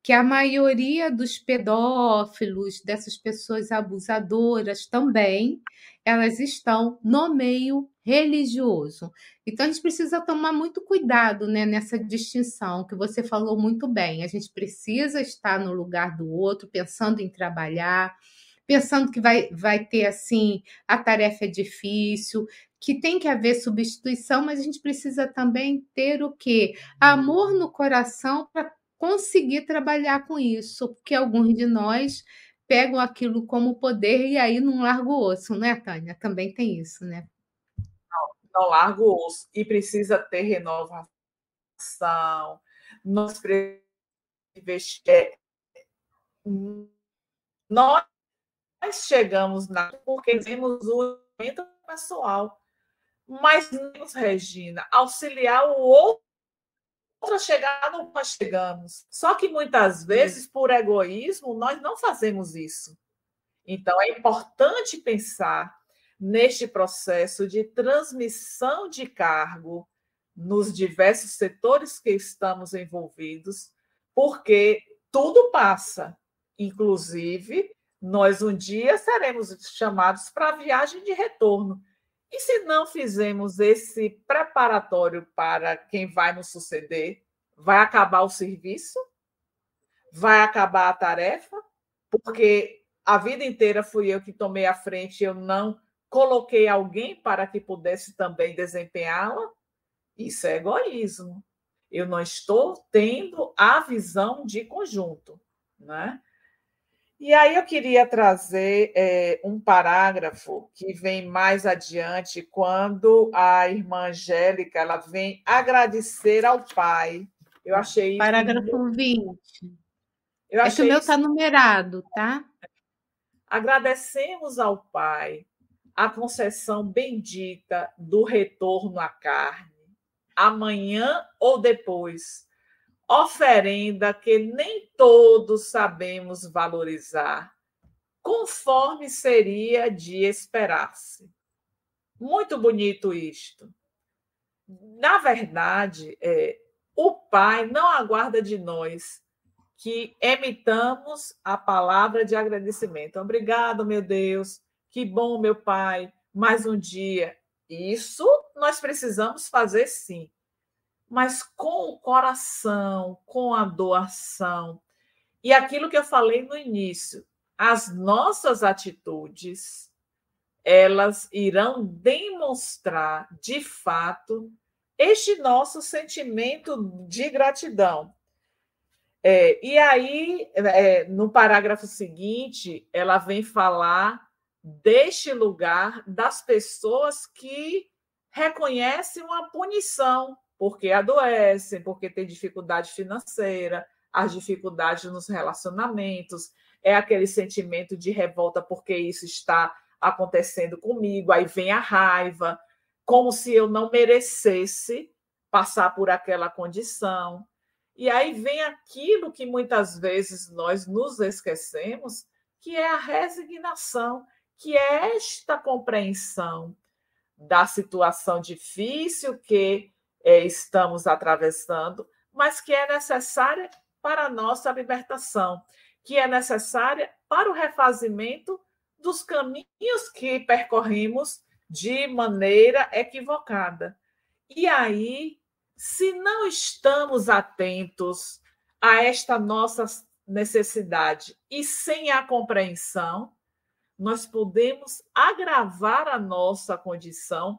que a maioria dos pedófilos, dessas pessoas abusadoras também, elas estão no meio religioso. Então a gente precisa tomar muito cuidado né, nessa distinção que você falou muito bem. A gente precisa estar no lugar do outro, pensando em trabalhar, pensando que vai, vai ter assim, a tarefa é difícil, que tem que haver substituição, mas a gente precisa também ter o quê? Amor no coração para conseguir trabalhar com isso, porque alguns de nós pegam aquilo como poder e aí não larga o osso, né, Tânia? Também tem isso, né? Não, larga o osso e precisa ter renovação. Nós precisamos é, nós chegamos na porque temos o pessoal, mas Regina, auxiliar o outro outra chegar, não nós chegamos. Só que muitas vezes, por egoísmo, nós não fazemos isso. Então, é importante pensar neste processo de transmissão de cargo nos diversos setores que estamos envolvidos, porque tudo passa. Inclusive, nós um dia seremos chamados para a viagem de retorno. E se não fizermos esse preparatório para quem vai nos suceder, vai acabar o serviço? Vai acabar a tarefa? Porque a vida inteira fui eu que tomei a frente, eu não coloquei alguém para que pudesse também desempenhá-la? Isso é egoísmo. Eu não estou tendo a visão de conjunto, né? E aí eu queria trazer é, um parágrafo que vem mais adiante, quando a irmã Angélica ela vem agradecer ao pai. Eu achei Parágrafo 20. Eu é que o meu está numerado, tá? Agradecemos ao Pai a concessão bendita do retorno à carne, amanhã ou depois, oferenda que nem todos sabemos valorizar, conforme seria de esperar-se. Muito bonito isto. Na verdade, é, o Pai não aguarda de nós que emitamos a palavra de agradecimento. Obrigado, meu Deus. Que bom, meu Pai. Mais um dia. Isso nós precisamos fazer sim, mas com o coração, com a doação. E aquilo que eu falei no início, as nossas atitudes, elas irão demonstrar de fato este nosso sentimento de gratidão. É, e aí, é, no parágrafo seguinte, ela vem falar deste lugar das pessoas que reconhecem uma punição, porque adoecem, porque têm dificuldade financeira, as dificuldades nos relacionamentos, é aquele sentimento de revolta porque isso está acontecendo comigo, aí vem a raiva, como se eu não merecesse passar por aquela condição. E aí vem aquilo que muitas vezes nós nos esquecemos, que é a resignação, que é esta compreensão da situação difícil que é, estamos atravessando, mas que é necessária para a nossa libertação, que é necessária para o refazimento dos caminhos que percorrimos de maneira equivocada. E aí se não estamos atentos a esta nossa necessidade e sem a compreensão, nós podemos agravar a nossa condição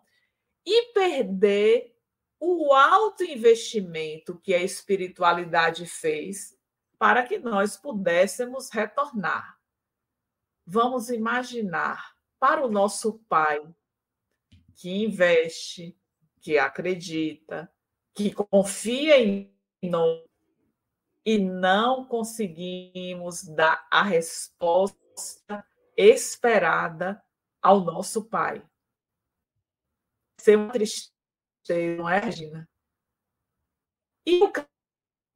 e perder o alto investimento que a espiritualidade fez para que nós pudéssemos retornar. Vamos imaginar para o nosso Pai que investe, que acredita, que confia em nós e não conseguimos dar a resposta esperada ao nosso Pai. Ser uma tristeza, não é, Regina? E o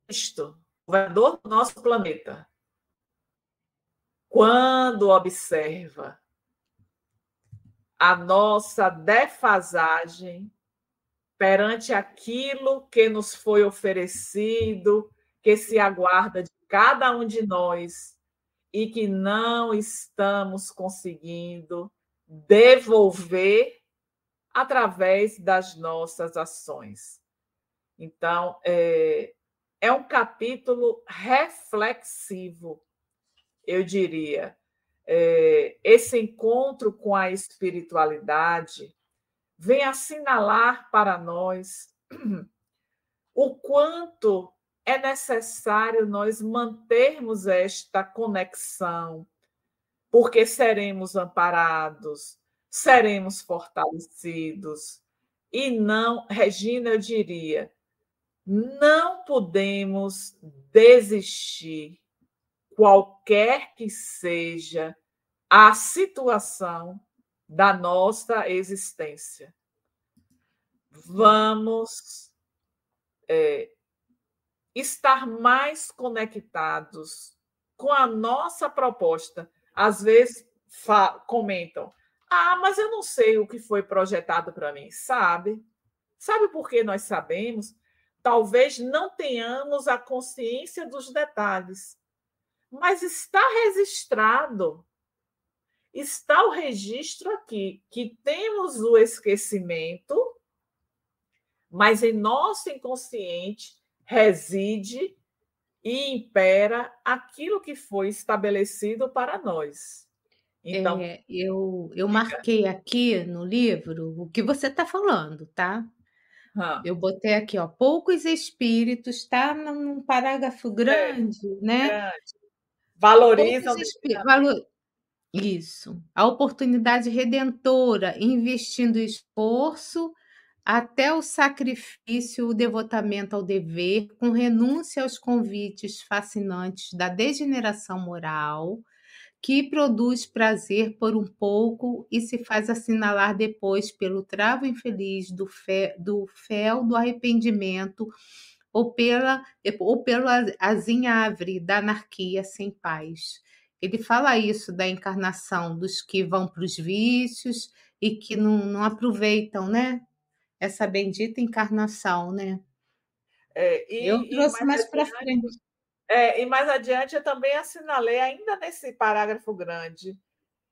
Cristo, governador do nosso planeta, quando observa a nossa defasagem perante aquilo que nos foi oferecido, que se aguarda de cada um de nós e que não estamos conseguindo devolver através das nossas ações. Então, é, é um capítulo reflexivo, eu diria. É, esse encontro com a espiritualidade vem assinalar para nós o quanto é necessário nós mantermos esta conexão, porque seremos amparados, seremos fortalecidos. E não, Regina, eu diria, não podemos desistir, qualquer que seja a situação da nossa existência. Vamos é, estar mais conectados com a nossa proposta. Às vezes comentam: Ah, mas eu não sei o que foi projetado para mim. Sabe? Sabe por que nós sabemos? Talvez não tenhamos a consciência dos detalhes, mas está registrado está o registro aqui, que temos o esquecimento, mas em nosso inconsciente reside e impera aquilo que foi estabelecido para nós. Então, é, eu, eu marquei aqui no livro o que você está falando, tá? Eu botei aqui, ó, poucos espíritos, tá? Num parágrafo grande, é, né? Grande. Valorizam. Valor, isso. A oportunidade redentora, investindo esforço até o sacrifício, o devotamento ao dever, com renúncia aos convites fascinantes da degeneração moral, que produz prazer por um pouco e se faz assinalar depois pelo travo infeliz do, do fel do arrependimento ou pela ou pelo azinhavre da anarquia sem paz ele fala isso da encarnação dos que vão para os vícios e que não, não aproveitam, né? Essa bendita encarnação, né? É, e, eu trouxe mais, mais para frente. É, e mais adiante eu também assinalei, ainda nesse parágrafo grande,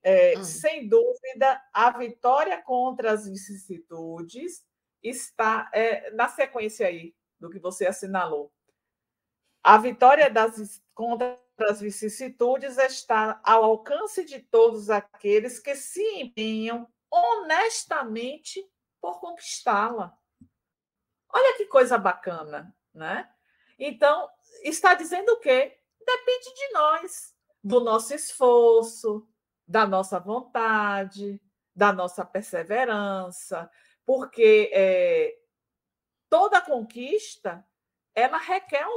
é, hum. sem dúvida, a vitória contra as vicissitudes está é, na sequência aí do que você assinalou. A vitória das, contra as vicissitudes está ao alcance de todos aqueles que se empenham honestamente por conquistá-la. Olha que coisa bacana, né? Então, está dizendo o quê? Depende de nós, do nosso esforço, da nossa vontade, da nossa perseverança, porque é, toda conquista ela requer um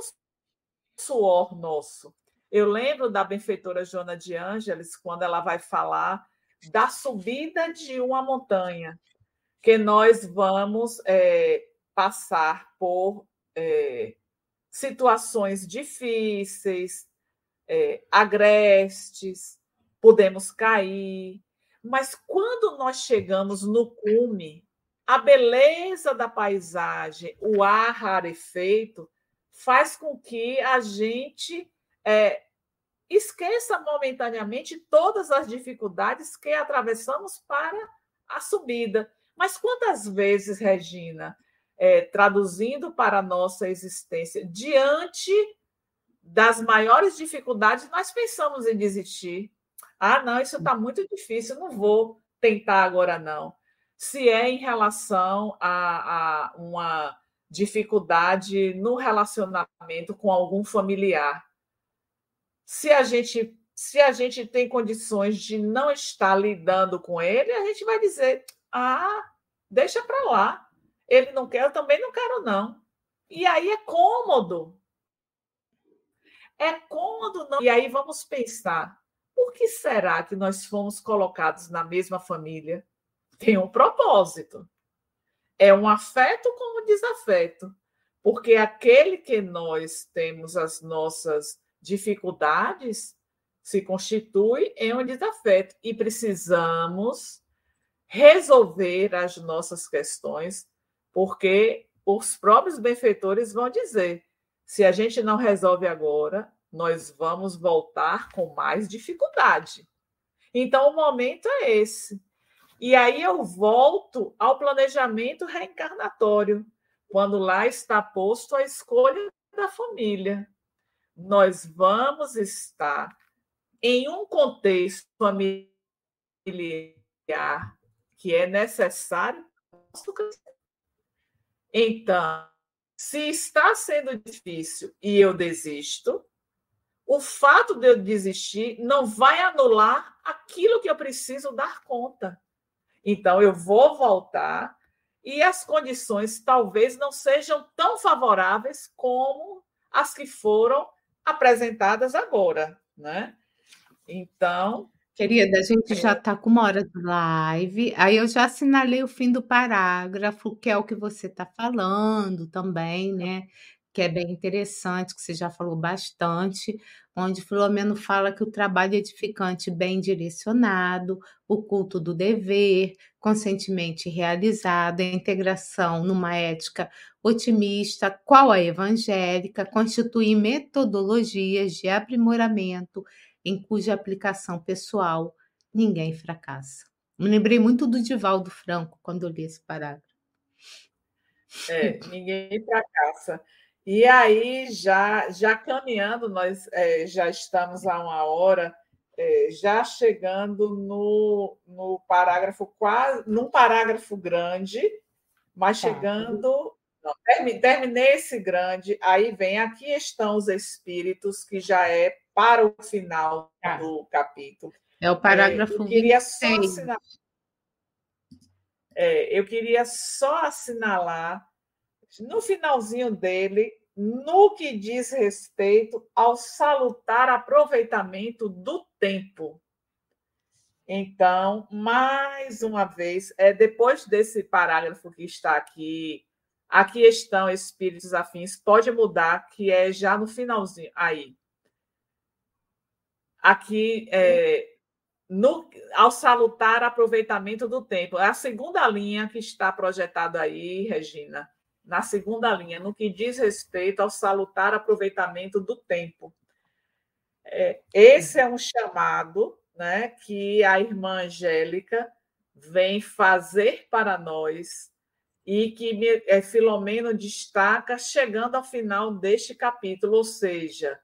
suor nosso. Eu lembro da benfeitora Joana de Ângeles, quando ela vai falar da subida de uma montanha, que nós vamos é, passar por é, situações difíceis, é, agrestes, podemos cair, mas quando nós chegamos no cume, a beleza da paisagem, o ar rarefeito, faz com que a gente é, esqueça momentaneamente todas as dificuldades que atravessamos para a subida. Mas quantas vezes, Regina, é, traduzindo para a nossa existência, diante das maiores dificuldades, nós pensamos em desistir. Ah, não, isso está muito difícil, não vou tentar agora, não. Se é em relação a, a uma dificuldade no relacionamento com algum familiar. Se a gente se a gente tem condições de não estar lidando com ele, a gente vai dizer: "Ah, deixa para lá. Ele não quer, eu também não quero não". E aí é cômodo. É cômodo não. E aí vamos pensar: por que será que nós fomos colocados na mesma família? Tem um propósito. É um afeto como desafeto. Porque aquele que nós temos as nossas dificuldades se constitui em um desafeto e precisamos resolver as nossas questões, porque os próprios benfeitores vão dizer: se a gente não resolve agora, nós vamos voltar com mais dificuldade. Então, o momento é esse. E aí eu volto ao planejamento reencarnatório, quando lá está posto a escolha da família. Nós vamos estar em um contexto familiar que é necessário. Então, se está sendo difícil e eu desisto, o fato de eu desistir não vai anular aquilo que eu preciso dar conta. Então, eu vou voltar e as condições talvez não sejam tão favoráveis como as que foram apresentadas agora, né? Então. Querida, a gente é... já está com uma hora de live, aí eu já assinalei o fim do parágrafo, que é o que você está falando também, né? Que é bem interessante, que você já falou bastante, onde Filomeno fala que o trabalho edificante bem direcionado, o culto do dever, conscientemente realizado, a integração numa ética otimista, qual a evangélica, constitui metodologias de aprimoramento em cuja aplicação pessoal ninguém fracassa. Me lembrei muito do Divaldo Franco quando eu li esse parágrafo. É, ninguém fracassa. E aí, já, já caminhando, nós é, já estamos a uma hora, é, já chegando no, no parágrafo quase, num parágrafo grande, mas tá. chegando. Não, terminei esse grande, aí vem aqui estão os espíritos, que já é para o final tá. do capítulo. É o parágrafo é, eu queria 26. Só assinalar, é, eu queria só assinalar, no finalzinho dele, no que diz respeito ao salutar aproveitamento do tempo. Então, mais uma vez, é depois desse parágrafo que está aqui, aqui estão espíritos afins, pode mudar, que é já no finalzinho aí. Aqui, é, no, ao salutar aproveitamento do tempo, é a segunda linha que está projetada aí, Regina na segunda linha, no que diz respeito ao salutar aproveitamento do tempo. É, esse é um chamado né, que a irmã Angélica vem fazer para nós e que é, Filomeno destaca chegando ao final deste capítulo, ou seja,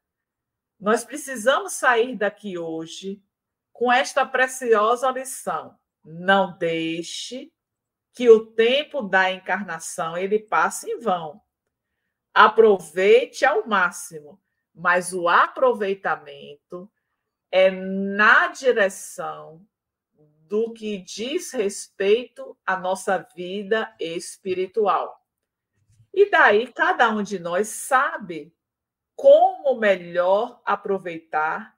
nós precisamos sair daqui hoje com esta preciosa lição. Não deixe que o tempo da encarnação ele passe em vão. Aproveite ao máximo, mas o aproveitamento é na direção do que diz respeito à nossa vida espiritual. E daí cada um de nós sabe como melhor aproveitar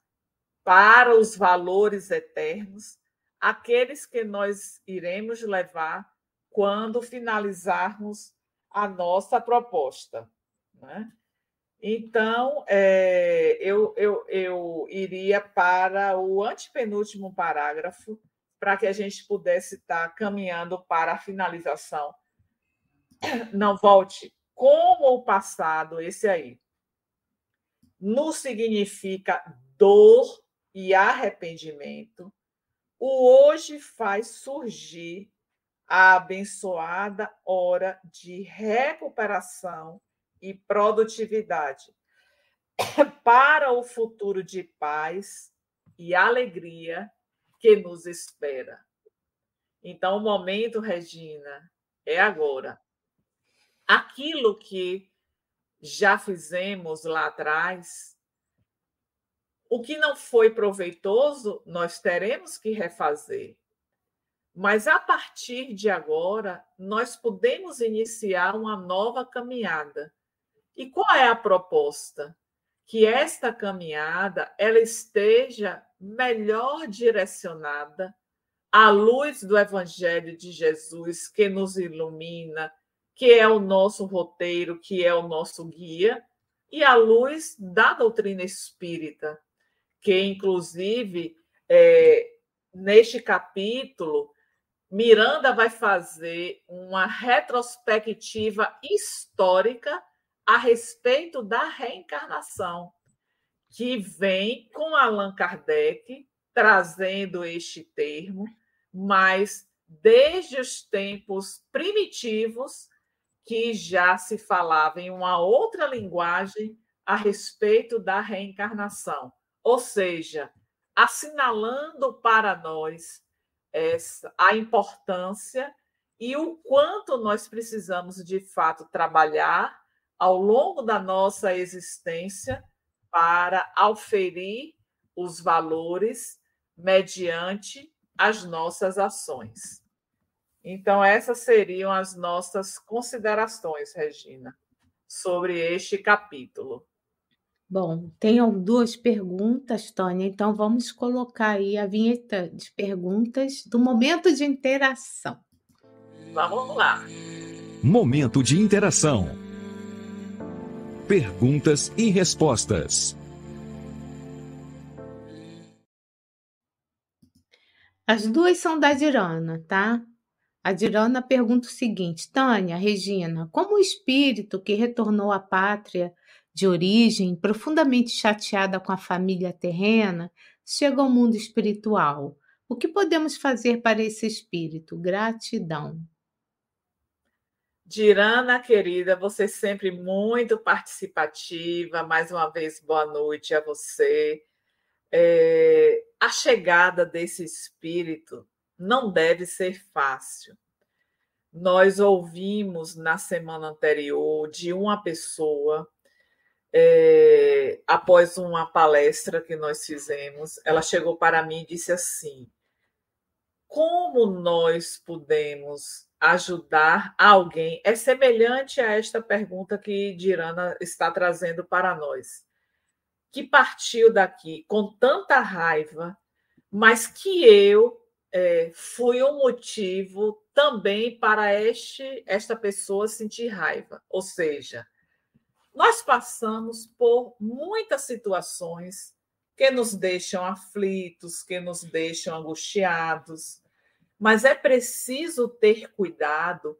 para os valores eternos aqueles que nós iremos levar quando finalizarmos a nossa proposta. Né? Então, é, eu, eu, eu iria para o antepenúltimo parágrafo, para que a gente pudesse estar caminhando para a finalização. Não volte como o passado, esse aí. Nos significa dor e arrependimento. O hoje faz surgir a abençoada hora de recuperação e produtividade para o futuro de paz e alegria que nos espera. Então, o momento, Regina, é agora. Aquilo que já fizemos lá atrás, o que não foi proveitoso, nós teremos que refazer. Mas a partir de agora, nós podemos iniciar uma nova caminhada. E qual é a proposta? Que esta caminhada ela esteja melhor direcionada à luz do evangelho de Jesus que nos ilumina, que é o nosso roteiro, que é o nosso guia, e à luz da doutrina espírita, que inclusive é, neste capítulo Miranda vai fazer uma retrospectiva histórica a respeito da reencarnação, que vem com Allan Kardec trazendo este termo, mas desde os tempos primitivos que já se falava em uma outra linguagem a respeito da reencarnação, ou seja, assinalando para nós essa, a importância e o quanto nós precisamos, de fato, trabalhar ao longo da nossa existência para auferir os valores mediante as nossas ações. Então, essas seriam as nossas considerações, Regina, sobre este capítulo. Bom, tenho duas perguntas, Tônia, então vamos colocar aí a vinheta de perguntas do momento de interação. Vamos lá. Momento de interação. Perguntas e respostas. As duas são da Dirana, tá? A Dirana pergunta o seguinte: Tânia, Regina, como o espírito que retornou à pátria de origem, profundamente chateada com a família terrena, chega ao mundo espiritual. O que podemos fazer para esse espírito? Gratidão. Dirana, querida, você sempre muito participativa. Mais uma vez, boa noite a você. É, a chegada desse espírito não deve ser fácil. Nós ouvimos na semana anterior de uma pessoa é, após uma palestra que nós fizemos, ela chegou para mim e disse assim: Como nós podemos ajudar alguém? É semelhante a esta pergunta que Dirana está trazendo para nós, que partiu daqui com tanta raiva, mas que eu é, fui um motivo também para este, esta pessoa sentir raiva. Ou seja, nós passamos por muitas situações que nos deixam aflitos, que nos deixam angustiados, mas é preciso ter cuidado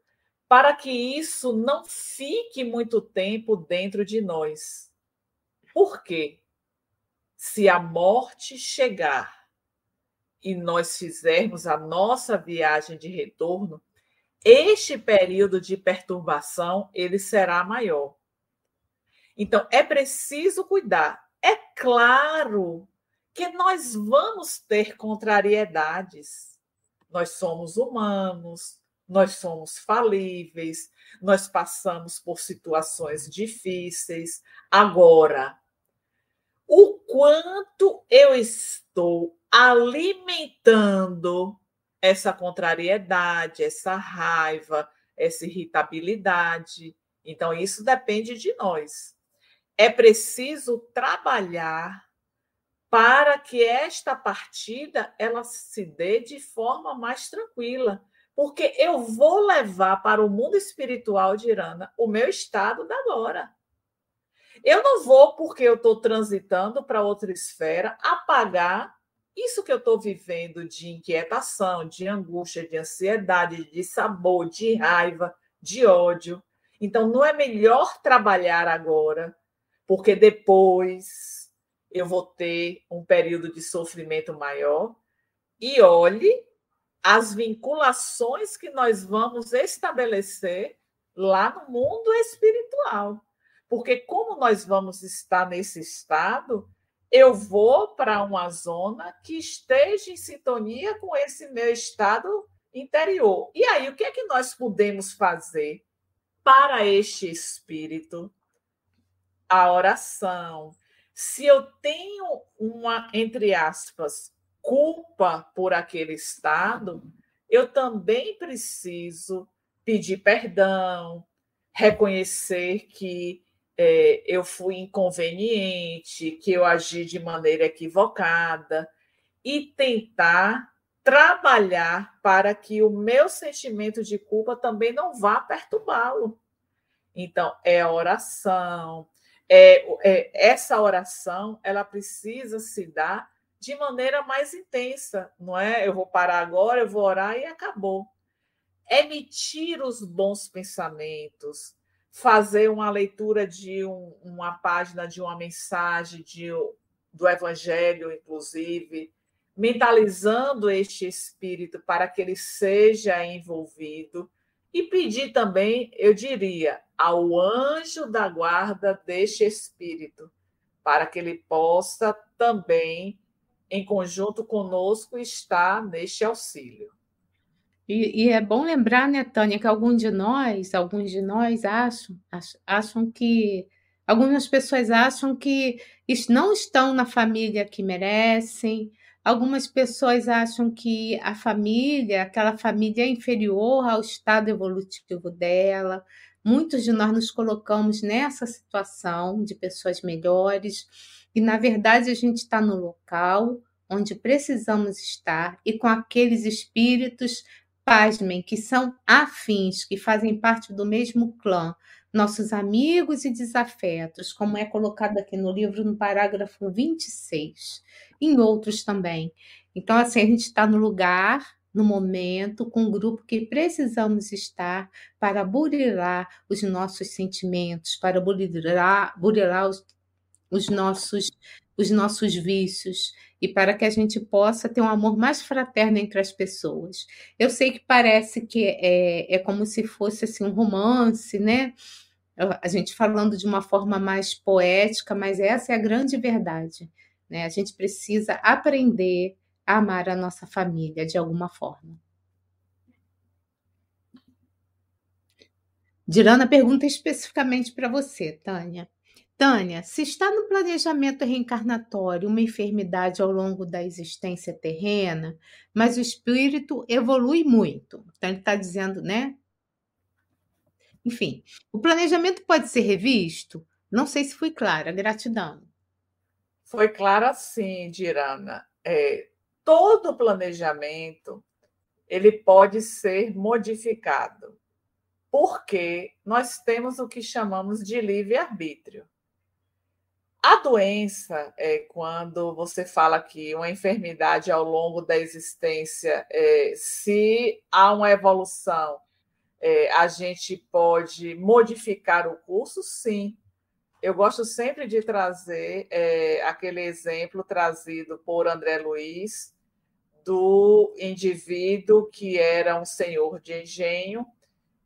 para que isso não fique muito tempo dentro de nós. Por quê? Se a morte chegar e nós fizermos a nossa viagem de retorno, este período de perturbação ele será maior. Então, é preciso cuidar. É claro que nós vamos ter contrariedades. Nós somos humanos, nós somos falíveis, nós passamos por situações difíceis. Agora, o quanto eu estou alimentando essa contrariedade, essa raiva, essa irritabilidade. Então, isso depende de nós. É preciso trabalhar para que esta partida ela se dê de forma mais tranquila, porque eu vou levar para o mundo espiritual de Irana o meu estado da agora. Eu não vou, porque eu estou transitando para outra esfera, apagar isso que eu estou vivendo de inquietação, de angústia, de ansiedade, de sabor, de raiva, de ódio. Então, não é melhor trabalhar agora, porque depois eu vou ter um período de sofrimento maior. E olhe as vinculações que nós vamos estabelecer lá no mundo espiritual. Porque, como nós vamos estar nesse estado, eu vou para uma zona que esteja em sintonia com esse meu estado interior. E aí, o que é que nós podemos fazer para este espírito? A oração, se eu tenho uma, entre aspas, culpa por aquele estado, eu também preciso pedir perdão, reconhecer que é, eu fui inconveniente, que eu agi de maneira equivocada e tentar trabalhar para que o meu sentimento de culpa também não vá perturbá-lo. Então, é oração, é, é, essa oração ela precisa se dar de maneira mais intensa, não é? Eu vou parar agora, eu vou orar e acabou. Emitir os bons pensamentos, fazer uma leitura de um, uma página de uma mensagem de, do Evangelho, inclusive, mentalizando este espírito para que ele seja envolvido e pedir também, eu diria, ao anjo da guarda deste espírito, para que ele possa também, em conjunto conosco, estar neste auxílio. E, e, é bom lembrar, né, Tânia, que alguns de nós, alguns de nós acham, acham que algumas pessoas acham que não estão na família que merecem, Algumas pessoas acham que a família, aquela família é inferior ao estado evolutivo dela. Muitos de nós nos colocamos nessa situação de pessoas melhores, e na verdade a gente está no local onde precisamos estar e com aqueles espíritos, pasmem, que são afins, que fazem parte do mesmo clã, nossos amigos e desafetos, como é colocado aqui no livro no parágrafo 26, em outros também. Então, assim, a gente está no lugar, no momento, com o grupo que precisamos estar para burilar os nossos sentimentos, para burilar, burilar os, os, nossos, os nossos vícios e para que a gente possa ter um amor mais fraterno entre as pessoas. Eu sei que parece que é, é como se fosse assim, um romance, né? A gente falando de uma forma mais poética, mas essa é a grande verdade. Né? A gente precisa aprender a amar a nossa família de alguma forma. Dirana pergunta especificamente para você, Tânia. Tânia, se está no planejamento reencarnatório uma enfermidade ao longo da existência terrena, mas o espírito evolui muito. Então, ele está dizendo, né? Enfim, o planejamento pode ser revisto? Não sei se fui clara. Gratidão. Foi clara sim, Dirana. É, todo planejamento ele pode ser modificado, porque nós temos o que chamamos de livre-arbítrio. A doença é quando você fala que uma enfermidade ao longo da existência, é, se há uma evolução, é, a gente pode modificar o curso, sim. Eu gosto sempre de trazer é, aquele exemplo trazido por André Luiz, do indivíduo que era um senhor de engenho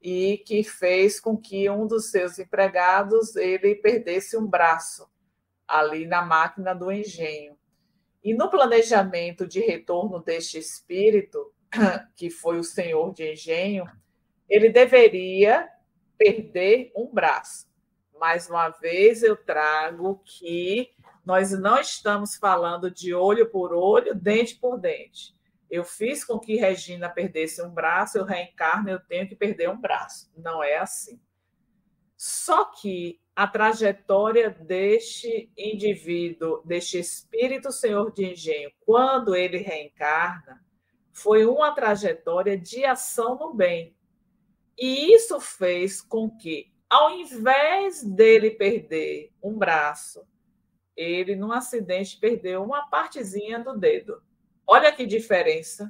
e que fez com que um dos seus empregados ele perdesse um braço ali na máquina do engenho. E no planejamento de retorno deste espírito, que foi o senhor de engenho, ele deveria perder um braço. Mais uma vez eu trago que nós não estamos falando de olho por olho, dente por dente. Eu fiz com que Regina perdesse um braço, eu reencarno, eu tenho que perder um braço. Não é assim. Só que a trajetória deste indivíduo, deste espírito senhor de engenho, quando ele reencarna, foi uma trajetória de ação no bem. E isso fez com que, ao invés dele perder um braço, ele, num acidente, perdeu uma partezinha do dedo. Olha que diferença.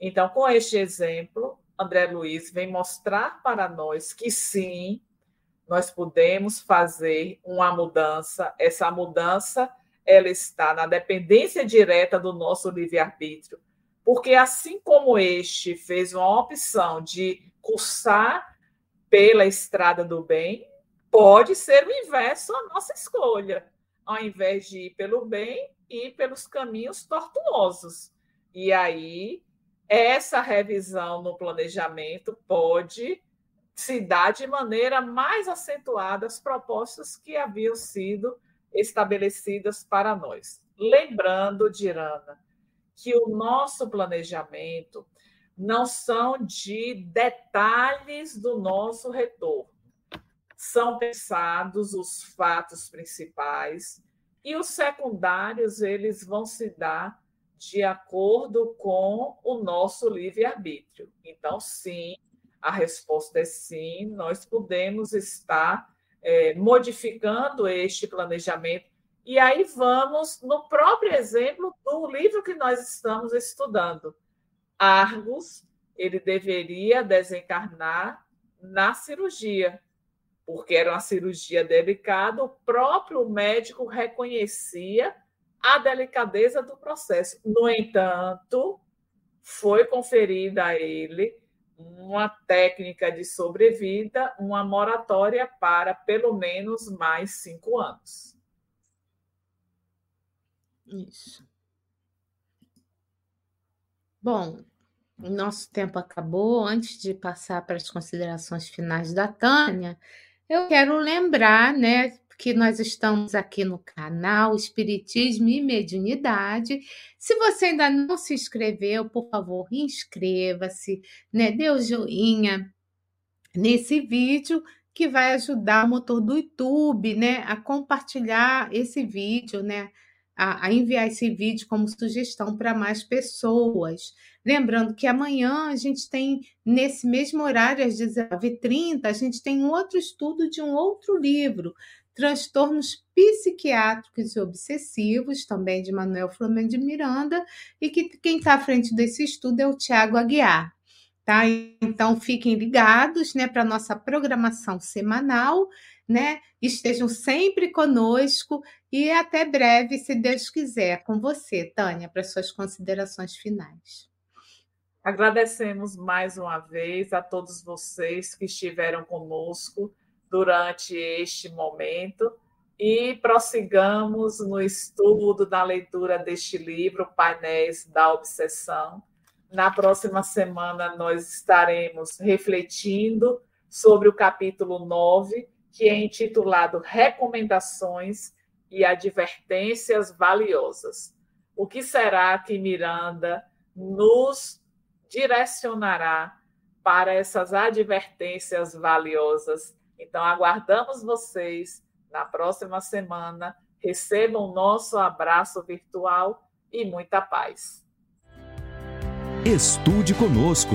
Então, com este exemplo, André Luiz vem mostrar para nós que sim, nós podemos fazer uma mudança. Essa mudança ela está na dependência direta do nosso livre-arbítrio. Porque assim como este fez uma opção de cursar pela estrada do bem, pode ser o inverso a nossa escolha. Ao invés de ir pelo bem, ir pelos caminhos tortuosos. E aí, essa revisão no planejamento pode se dar de maneira mais acentuada as propostas que haviam sido estabelecidas para nós. Lembrando, Dirana, que o nosso planejamento não são de detalhes do nosso retorno. São pensados os fatos principais e os secundários eles vão se dar de acordo com o nosso livre-arbítrio. Então, sim, a resposta é sim, nós podemos estar é, modificando este planejamento. E aí vamos no próprio exemplo do livro que nós estamos estudando. Argos, ele deveria desencarnar na cirurgia, porque era uma cirurgia delicada, o próprio médico reconhecia a delicadeza do processo. No entanto, foi conferida a ele uma técnica de sobrevida, uma moratória para pelo menos mais cinco anos. Isso. Bom, nosso tempo acabou. Antes de passar para as considerações finais da Tânia, eu quero lembrar, né, que nós estamos aqui no canal Espiritismo e Mediunidade. Se você ainda não se inscreveu, por favor, inscreva-se, né? Dê o joinha nesse vídeo que vai ajudar o motor do YouTube, né, a compartilhar esse vídeo, né, a, a enviar esse vídeo como sugestão para mais pessoas. Lembrando que amanhã a gente tem, nesse mesmo horário, às 19h30, a gente tem outro estudo de um outro livro, transtornos psiquiátricos e obsessivos, também de Manuel Flamengo de Miranda, e que quem está à frente desse estudo é o Tiago Aguiar. Tá? Então fiquem ligados né, para a nossa programação semanal, né? Estejam sempre conosco e até breve, se Deus quiser, com você, Tânia, para suas considerações finais. Agradecemos mais uma vez a todos vocês que estiveram conosco durante este momento e prossigamos no estudo da leitura deste livro, Painéis da Obsessão. Na próxima semana, nós estaremos refletindo sobre o capítulo 9, que é intitulado Recomendações e Advertências Valiosas. O que será que Miranda nos direcionará para essas advertências valiosas então, aguardamos vocês na próxima semana. Recebam nosso abraço virtual e muita paz. Estude conosco.